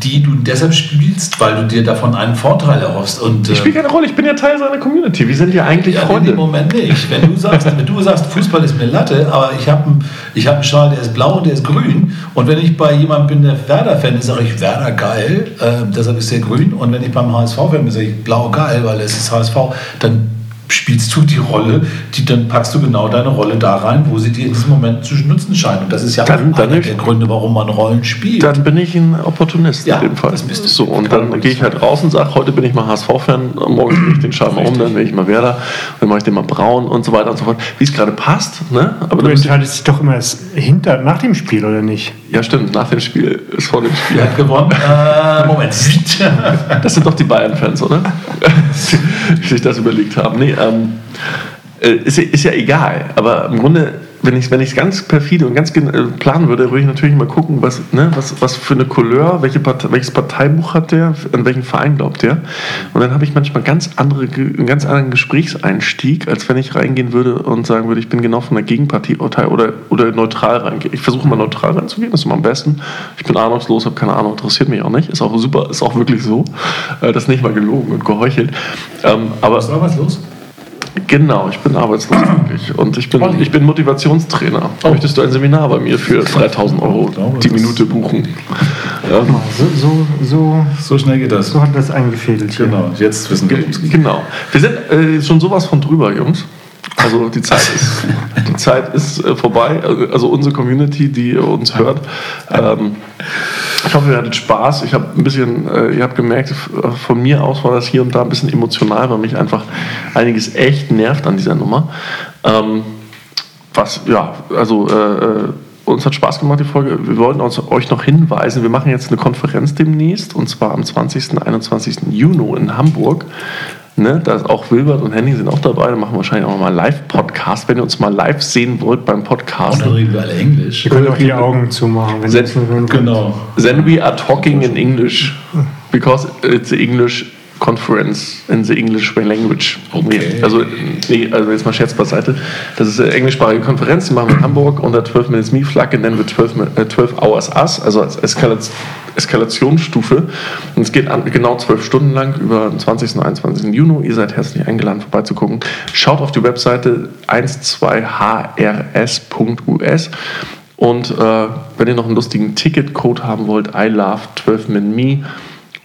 die du deshalb spielst, weil du dir davon einen Vorteil erhoffst. Und, ich spiele keine Rolle, ich bin ja Teil seiner Community. Wir sind ja eigentlich ja, Freunde. Im Moment nicht. Wenn du sagst, wenn du sagst, Fußball ist mir Latte, aber ich habe einen, hab einen Schal, der ist blau und der ist grün. Und wenn ich bei jemandem bin, der Werder-Fan ist, sage ich Werder geil, äh, deshalb ist der grün. Und wenn ich beim HSV-Fan bin, sage ich blau geil, weil es ist HSV. Dann spielst du die Rolle, die, dann packst du genau deine Rolle da rein, wo sie dir in diesem Moment zu nutzen scheint. Und das ist ja dann, auch einer der Gründe, warum man Rollen spielt. Dann bin ich ein Opportunist ja, in dem Fall. Das bist du. So, und dann gehe ich halt raus und sage, heute bin ich mal HSV-Fan, morgen drehe ich den Schal mal um, dann bin ich mal Werder, dann mache ich den mal braun und so weiter und so fort. Wie es gerade passt. Ne? Aber du entscheidest dich doch immer hinter, nach dem Spiel, oder nicht? Ja, stimmt, nach dem Spiel ist vor dem Spiel. Wer hat gewonnen? äh, Moment. das sind doch die Bayern-Fans, oder? die sich das überlegt haben. Nee, ähm, äh, ist, ist ja egal, aber im Grunde wenn ich es wenn ganz perfide und ganz äh, planen würde, würde ich natürlich mal gucken, was, ne, was, was für eine Couleur, welche Partei, welches Parteibuch hat der, an welchen Verein glaubt der. Und dann habe ich manchmal ganz andere, einen ganz anderen Gesprächseinstieg, als wenn ich reingehen würde und sagen würde, ich bin genau von der Gegenpartei oder, oder neutral reingehen. Ich versuche mal neutral reinzugehen, das ist immer am besten. Ich bin ahnungslos, habe keine Ahnung, interessiert mich auch nicht. Ist auch super, ist auch wirklich so. Äh, das ist nicht mal gelogen und geheuchelt. Ähm, aber, was war was los? Genau, ich bin arbeitslos wirklich. Und ich bin, ich bin Motivationstrainer. Oh. Möchtest du ein Seminar bei mir für 3000 Euro die Minute buchen? Ja. So, so, so, so, schnell geht das. So hat das eingefädelt. Genau, jetzt wissen wir, es Genau. Wir sind äh, schon sowas von drüber, Jungs. Also die Zeit ist, die Zeit ist äh, vorbei. Also unsere Community, die uns hört. Ähm, ich hoffe, ihr hattet Spaß. Ich habe ein bisschen, äh, ihr habt gemerkt, von mir aus war das hier und da ein bisschen emotional, weil mich einfach einiges echt nervt an dieser Nummer. Ähm, was, ja, also äh, äh uns hat Spaß gemacht, die Folge. Wir wollten uns, euch noch hinweisen, wir machen jetzt eine Konferenz demnächst und zwar am 20. und 21. Juni in Hamburg. Ne, da ist auch Wilbert und Henning sind auch dabei. Da machen wir wahrscheinlich auch mal Live-Podcast. Wenn ihr uns mal live sehen wollt beim Podcast. Und dann reden wir alle Englisch. Wir können auch die Augen zumachen. Wenn then, genau. Then we are talking in English. Because it's English Conference in the English Language. Okay. Also, nee, also jetzt mal Scherz beiseite. Das ist eine englischsprachige Konferenz, die machen wir in Hamburg unter 12 Minutes Me Flag und dann wird 12, äh, 12 Hours Us, also als Eskalation, Eskalationsstufe. Und es geht an, genau 12 Stunden lang über den 20. und 21. Juni. Ihr seid herzlich eingeladen, vorbeizugucken. Schaut auf die Webseite 12hrs.us Und äh, wenn ihr noch einen lustigen Ticketcode haben wollt, I love 12minme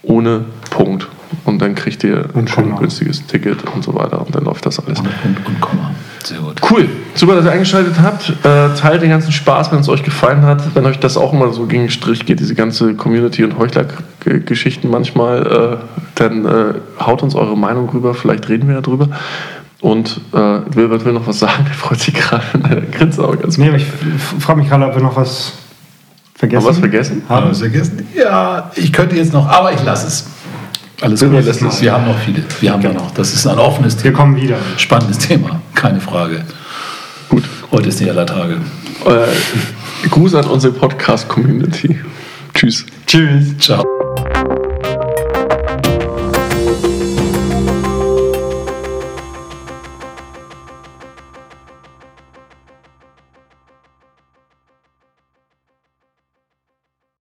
ohne Punkt. Und dann kriegt ihr Und ein Komma. günstiges Ticket und so weiter. Und dann läuft das alles. Und, und, und Komma. Sehr gut. Cool, super, dass ihr eingeschaltet habt. Äh, teilt den ganzen Spaß, wenn es euch gefallen hat. Wenn euch das auch immer so gegen den Strich geht, diese ganze Community- und Heuchler-Geschichten manchmal, äh, dann äh, haut uns eure Meinung rüber. Vielleicht reden wir ja drüber. Und äh, Wilbert will noch was sagen. Er freut sich gerade. Er grinst aber ganz Nee, ich frage mich gerade, ob wir noch was vergessen Haben wir was vergessen? Haben wir es vergessen? Ja, ich könnte jetzt noch, aber ich lasse es. Alles gut, Wir lassen es. wir haben noch viele. Wir haben da noch. Das ist ein offenes Wir Thema. kommen wieder. Spannendes Thema, keine Frage. Gut. Heute ist nicht aller Tage. Äh, Gruß an unsere Podcast-Community. Tschüss. Tschüss. Ciao.